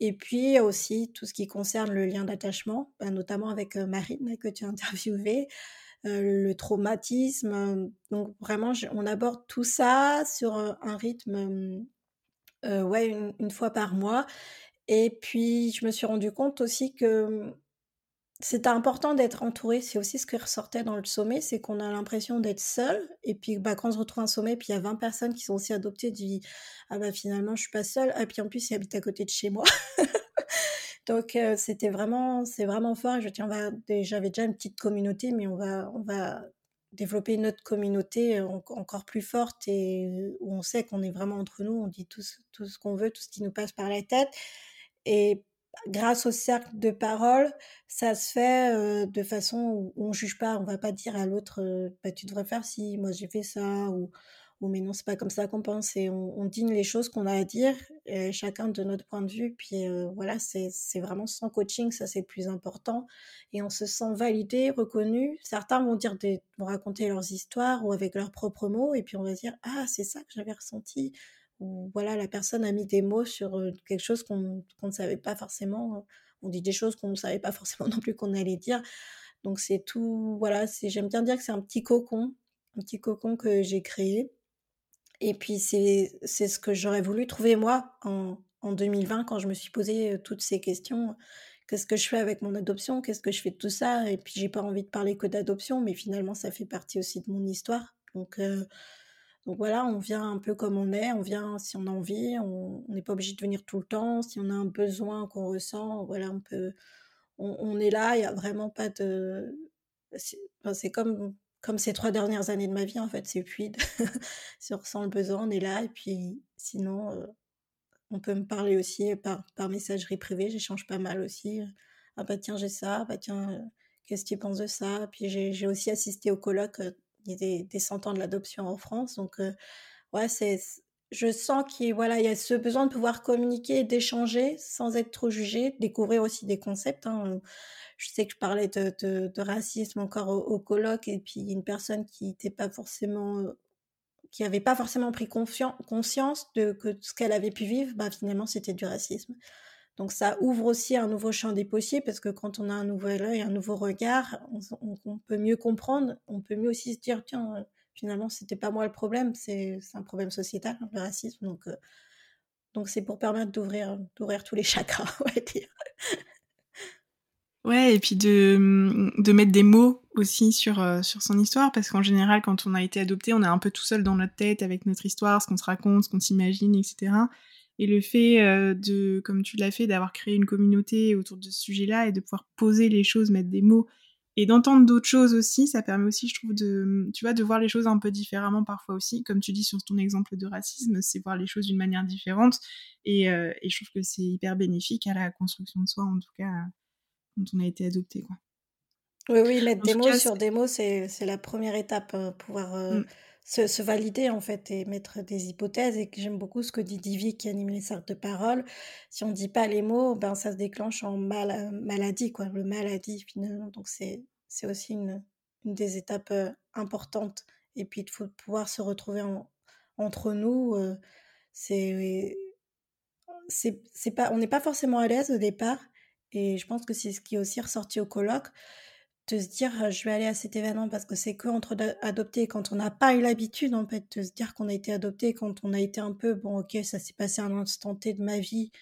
et puis aussi tout ce qui concerne le lien d'attachement, bah, notamment avec Marine que tu as (laughs) le traumatisme. Donc vraiment, on aborde tout ça sur un rythme, ouais, une, fois par mois. Et puis, je me suis rendu compte aussi que mmh, c'était important d'être entouré. C'est aussi ce qui ressortait dans le sommet, c'est qu'on a l'impression d'être seul. Et puis, bah, quand on se retrouve un sommet, puis il y a 20 personnes qui sont aussi adoptées, tu dis, ah bah finalement, je suis pas seule. Et puis en plus, il habite à côté de chez moi. (laughs) Donc, c'était vraiment, c'est vraiment fort. Je tiens, j'avais déjà une petite communauté, mais on va, on va développer une autre communauté encore plus forte et où on sait qu'on est vraiment entre nous, on dit tout, tout ce qu'on veut, tout ce qui nous passe par la tête. Et grâce au cercle de parole, ça se fait de façon où on juge pas, on va pas dire à l'autre bah, tu devrais faire si moi j'ai fait ça ou ou mais non c'est pas comme ça qu'on pense et on, on digne les choses qu'on a à dire chacun de notre point de vue puis voilà c'est vraiment sans coaching ça c'est le plus important et on se sent validé reconnu. Certains vont dire des vont raconter leurs histoires ou avec leurs propres mots et puis on va dire ah c'est ça que j'avais ressenti voilà, la personne a mis des mots sur quelque chose qu'on ne savait pas forcément. On dit des choses qu'on ne savait pas forcément (laughs) non plus qu'on allait dire. Donc c'est tout, voilà, j'aime bien dire que c'est un petit cocon, un petit cocon que j'ai créé. Et puis c'est ce que j'aurais voulu trouver moi en, en 2020 quand je me suis posé toutes ces questions. Qu'est-ce que je fais avec mon adoption? Qu'est-ce que je fais de tout ça? Et puis j'ai pas envie de parler que d'adoption, mais finalement ça fait partie aussi de mon histoire. Donc donc voilà, on vient un peu comme on est, on vient si on a envie, on n'est pas obligé de venir tout le temps. Si on a un besoin qu'on ressent, voilà, on peut, on, est là. Il n'y a vraiment pas de, c'est comme comme ces trois dernières années de ma vie en fait, c'est fluide. (laughs) si on ressent le besoin, on est là. Et puis sinon, euh, on peut me parler aussi par par messagerie privée. J'échange pas mal aussi. Ah bah tiens j'ai ça, bah tiens euh, qu'est-ce que tu penses de ça? Puis j'ai aussi assisté au colloque euh, il y a des, des 100 ans de l'adoption en France. Donc, ouais, c'est, je sens qu'il voilà, il y a ce besoin de pouvoir communiquer, d'échanger sans être trop jugé, découvrir aussi des concepts. Hein. Je sais que je parlais de, racisme encore au, colloque et puis une personne qui n'était pas forcément qui n'avait pas forcément pris conscience de ce qu'elle avait pu vivre, bah, finalement, c'était du racisme. Donc ça ouvre aussi un nouveau champ des possibles parce que quand on a un nouvel œil, un nouveau regard, on, peut mieux comprendre, on peut mieux aussi se dire tiens euh, finalement c'était pas moi le problème, c'est un problème sociétal le racisme donc euh, donc c'est pour permettre d'ouvrir d'ouvrir tous les (laughs) chakras on va dire. Ouais, et puis de, de mettre des mots aussi sur, euh, sur son histoire, parce qu'en général, quand on a été adopté, on est un peu tout seul dans notre tête avec notre histoire, ce qu'on se raconte, ce qu'on s'imagine, etc. Et le fait euh, de, comme tu l'as fait, d'avoir créé une communauté autour de ce sujet-là et de pouvoir poser les choses, mettre des mots et d'entendre d'autres choses aussi, ça permet aussi, je trouve, de, tu vois, de voir les choses un peu différemment parfois aussi. Comme tu dis sur ton exemple de racisme, c'est voir les choses d'une manière différente. Et, euh, et, je trouve que c'est hyper bénéfique à la construction de soi, en tout cas, quand on a été adopté, quoi. Oui, oui, mettre des mots sur des mots, c'est la première étape, euh, pouvoir mmh se, valider en fait et mettre des hypothèses et j'aime beaucoup ce que dit Divi qui anime les cercles de parole. Si on dit pas les mots, ben ça se déclenche en mal, maladie quoi, le maladie finalement. Donc c'est aussi une, des étapes euh, importantes. Et puis il faut pouvoir se retrouver entre nous. Euh, c'est pas on n'est pas forcément à l'aise au départ et je pense que c'est ce qui est aussi ressorti au colloque de se dire je vais aller à cet événement parce que c'est que entre adoptés quand on n'a pas eu l'habitude en fait de se dire qu'on a été adopté quand on a été un peu bon ok ça s'est passé un instant T de ma vie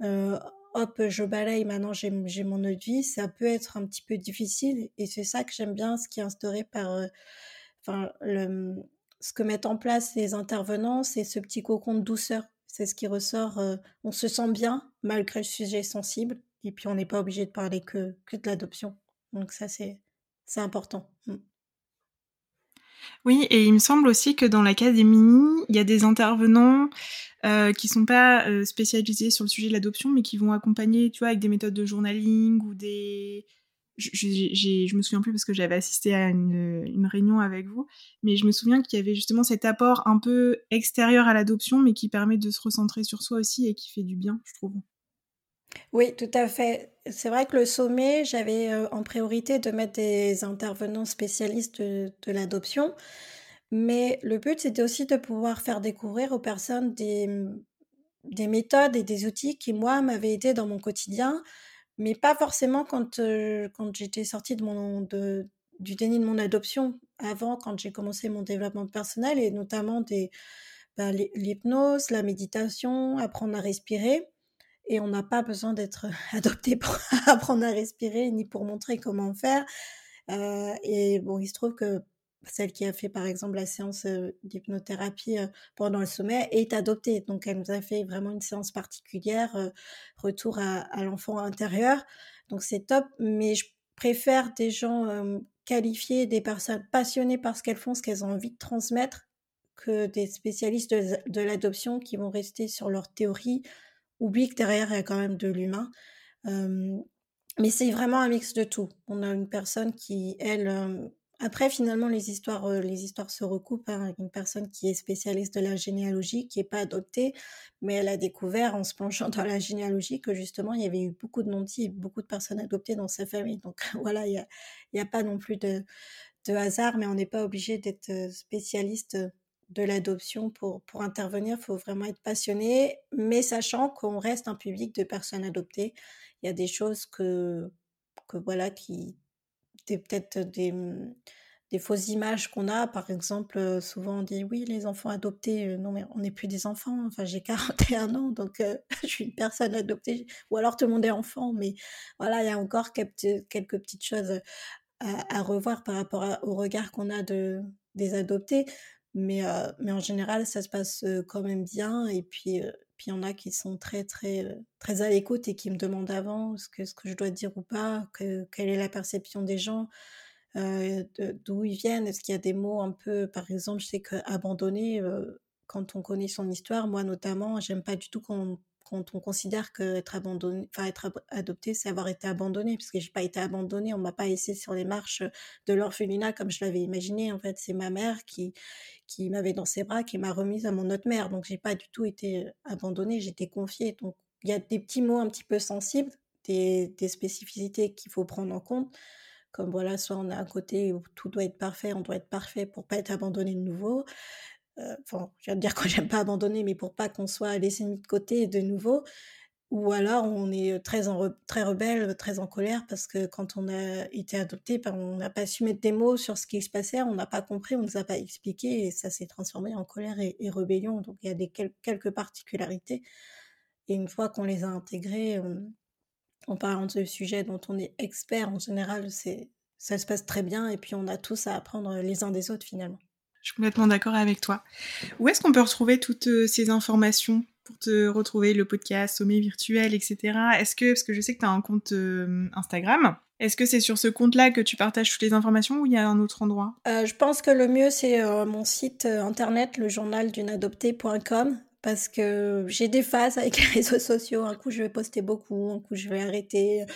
hop je balaye maintenant j'ai mon autre vie ça peut être un petit peu difficile et c'est ça que j'aime bien ce qui est instauré par ce que mettent en place les intervenants c'est ce petit cocon de douceur. C'est ce qui ressort on se sent bien malgré le sujet sensible et puis on n'est pas obligé de parler que de l'adoption donc ça, c'est important. Mmh. Oui, et il me semble aussi que dans l'académie, il y a des intervenants euh, qui sont pas euh, spécialisés sur le sujet de l'adoption, mais qui vont accompagner, tu vois, avec des méthodes de journaling ou des... Je, je me souviens plus parce que j'avais assisté à une, réunion avec vous, mais je me souviens qu'il y avait justement cet apport un peu extérieur à l'adoption, mais qui permet de se recentrer sur soi aussi et qui fait du bien, je trouve. Oui, tout à fait. C'est vrai que le sommet, j'avais euh, en priorité de mettre des intervenants spécialistes de, l'adoption, mais le but, c'était aussi de pouvoir faire découvrir aux personnes des, des méthodes et des outils qui, moi, m'avaient aidé dans mon quotidien, mais pas forcément quand, euh, quand j'étais sortie de mon, de, du déni de mon adoption, avant, quand j'ai commencé mon développement personnel, et notamment des, ben, l'hypnose, la méditation, apprendre à respirer et on n'a pas besoin d'être (laughs) adopté pour (laughs) apprendre à respirer ni pour montrer comment faire. Euh, et bon, il se trouve que celle qui a fait par exemple la séance euh, d'hypnothérapie euh, pendant le sommet est adoptée. Donc elle nous a fait vraiment une séance particulière, retour à, l'enfant intérieur. Donc c'est top, mais je préfère des gens qualifiés, des personnes passionnées par ce qu'elles font, ce qu'elles ont envie de transmettre, que des spécialistes de, de l'adoption qui vont rester sur leur théorie, oublie que derrière, il y a quand même de l'humain. mais c'est vraiment un mix de tout. On a une personne qui, elle, après finalement les histoires, les histoires se recoupent. Hein, une personne qui est spécialiste de la généalogie, qui n'est pas adoptée, mais elle a découvert en se plongeant (laughs) dans la généalogie que justement il y avait eu beaucoup de non-dits, beaucoup de personnes adoptées dans sa famille. Donc (laughs) voilà, il n'y a, a, pas non plus de hasard, mais on n'est pas obligé d'être spécialiste de l'adoption pour, pour intervenir, il faut vraiment être passionné, mais sachant qu'on reste un public de personnes adoptées. Il y a des choses que, que voilà, qui, peut-être des, des fausses images qu'on a. Par exemple, souvent on dit oui, les enfants adoptés, non, mais on n'est plus des enfants. Enfin, j'ai (laughs) 41 ans, donc je suis une personne adoptée. Ou alors tout le monde est enfant, mais voilà, il y a encore quelques, petites choses à revoir par rapport au regard qu'on a de, des adoptés. Mais, mais en général, ça se passe quand même bien. Et puis, puis il y en a qui sont très, très, très à l'écoute et qui me demandent avant ce que, ce que je dois dire ou pas, que, quelle est la perception des gens, d'où ils viennent. Est-ce qu'il y a des mots un peu, par exemple, je sais que abandonner, quand on connaît son histoire, moi notamment, j'aime pas du tout qu'on quand on considère qu'être abandonné, enfin être adopté, c'est avoir été abandonné, parce que j'ai pas été abandonnée, on m'a pas laissé sur les marches de l'orphelinat comme je l'avais imaginé. En fait, c'est ma mère qui qui m'avait dans ses bras, qui m'a remise à mon autre mère. Donc j'ai pas du tout été abandonnée, j'étais confiée. Donc il y a des petits mots un petit peu sensibles, des, des spécificités qu'il faut prendre en compte. Comme voilà, soit on a un côté où tout doit être parfait, on doit être parfait pour pas être abandonné de nouveau. Euh, enfin, je viens de dire que j'aime pas abandonner, mais pour pas qu'on soit laissé de côté de nouveau, ou alors on est très, en très rebelle, très en colère, parce que quand on a été adopté, ben, on n'a pas su mettre des mots sur ce qui se passait, on n'a pas compris, on ne nous a pas expliqué, et ça s'est transformé en colère et, rébellion. Donc il y a des, quelques particularités. Et une fois qu'on les a intégrées, en parlant de sujets dont on est expert, en général, ça se passe très bien, et puis on a tous à apprendre les uns des autres finalement. Je suis complètement d'accord avec toi. Où est-ce qu'on peut retrouver toutes euh, ces informations pour te retrouver le podcast, sommet virtuel, etc. Est-ce que, parce que je sais que tu as un compte euh, Instagram, est-ce que c'est sur ce compte-là que tu partages toutes les informations ou il y a un autre endroit? Euh, Je pense que le mieux, c'est mon site internet, le parce que j'ai des phases avec les (laughs) réseaux sociaux. Un coup, je vais poster beaucoup, un coup, je vais arrêter.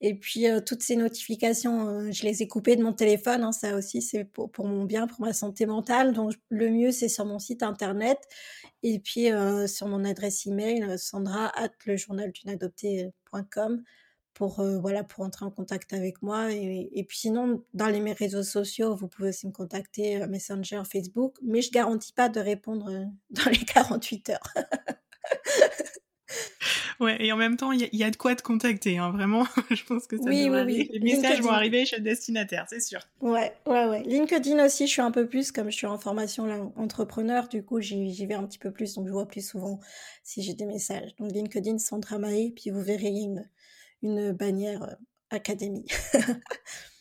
Et puis, euh, toutes ces notifications, euh, je les ai coupées de mon téléphone. Hein, ça aussi, c'est pour, mon bien, pour ma santé mentale. Donc, le mieux, c'est sur mon site internet. Et puis, euh, sur mon adresse email, sandra at le journal d'une adoptée.com pour euh, voilà pour entrer en contact avec moi et, et, puis sinon dans les mes réseaux sociaux vous pouvez aussi me contacter euh, Messenger Facebook mais je garantis pas de répondre euh, (laughs) dans les 48 heures. Ouais et en même temps il y, a de quoi te contacter hein, vraiment (laughs) je pense que ça oui, oui, oui. les messages vont arriver chez le destinataire c'est sûr. Ouais ouais ouais. LinkedIn aussi je suis un peu plus comme je suis en formation là entrepreneur du coup j'y vais un petit peu plus donc je vois plus souvent si j'ai des messages. Donc LinkedIn Sandra Maé puis vous verrez une une bannière euh, académie. (laughs)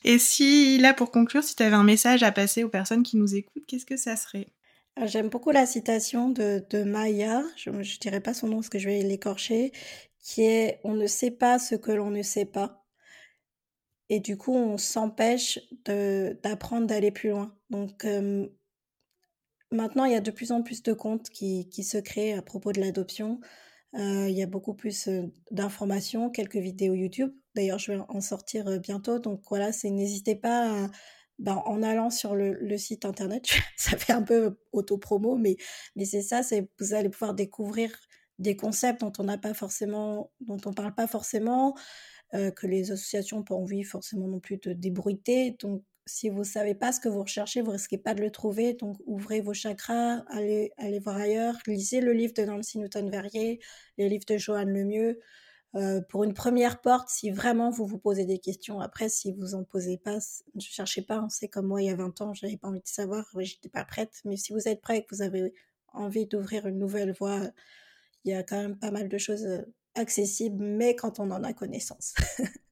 Et si, là, pour conclure, si tu avais un message à passer aux personnes qui nous écoutent, qu'est-ce que ça serait? Ah, J'aime beaucoup la citation de, de Maya, je ne dirais pas son nom parce que je vais l'écorcher, qui est On ne sait pas ce que l'on ne sait pas. et du coup, on s'empêche d'apprendre d'aller plus loin. Donc, maintenant, il y a de plus en plus de comptes qui, qui se créent à propos de l'adoption. Il y a beaucoup plus d'informations, quelques vidéos YouTube. D'ailleurs, je vais en sortir bientôt. Donc voilà, c'est n'hésitez pas ben, en allant sur le, site internet. (laughs) ça fait un peu auto-promo, mais, mais c'est ça, c'est vous allez pouvoir découvrir des concepts dont on n'a pas forcément, dont on parle pas forcément, euh, que les associations n'ont pas envie forcément non plus de débruiter. Donc, si vous ne savez pas ce que vous recherchez, vous risquez pas de le trouver. Donc, ouvrez vos chakras, allez, allez voir ailleurs. Lisez le livre de Nancy Newton-Verrier, les livres de Joanne Lemieux. Euh, pour une première porte, si vraiment vous vous posez des questions. Après, si vous en posez pas, ne cherchez pas. C'est comme moi il y a 20 ans, j'avais pas envie de savoir, j'étais pas prête. Mais si vous êtes prêt et que vous avez envie d'ouvrir une nouvelle voie, il y a quand même pas mal de choses euh, accessible, mais quand on en a connaissance. (laughs)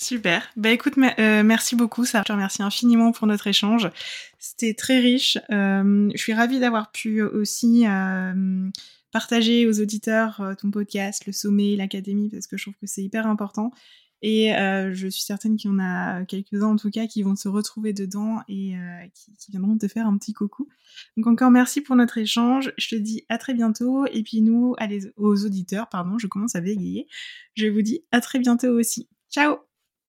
Super. Bah écoute, euh, merci beaucoup. Ça, je te remercie infiniment pour notre échange. C'était très riche. Euh, je suis ravie d'avoir pu aussi euh, partager aux auditeurs ton podcast, le sommet, l'académie, parce que je trouve que c'est hyper important. Et je suis certaine qu'il y en a quelques-uns en tout cas qui vont se retrouver dedans et qui, qui, viendront te faire un petit coucou. Donc encore merci pour notre échange. Je te dis à très bientôt. Et puis nous, allez, aux auditeurs, pardon, je commence à bégayer. Je vous dis à très bientôt aussi. Ciao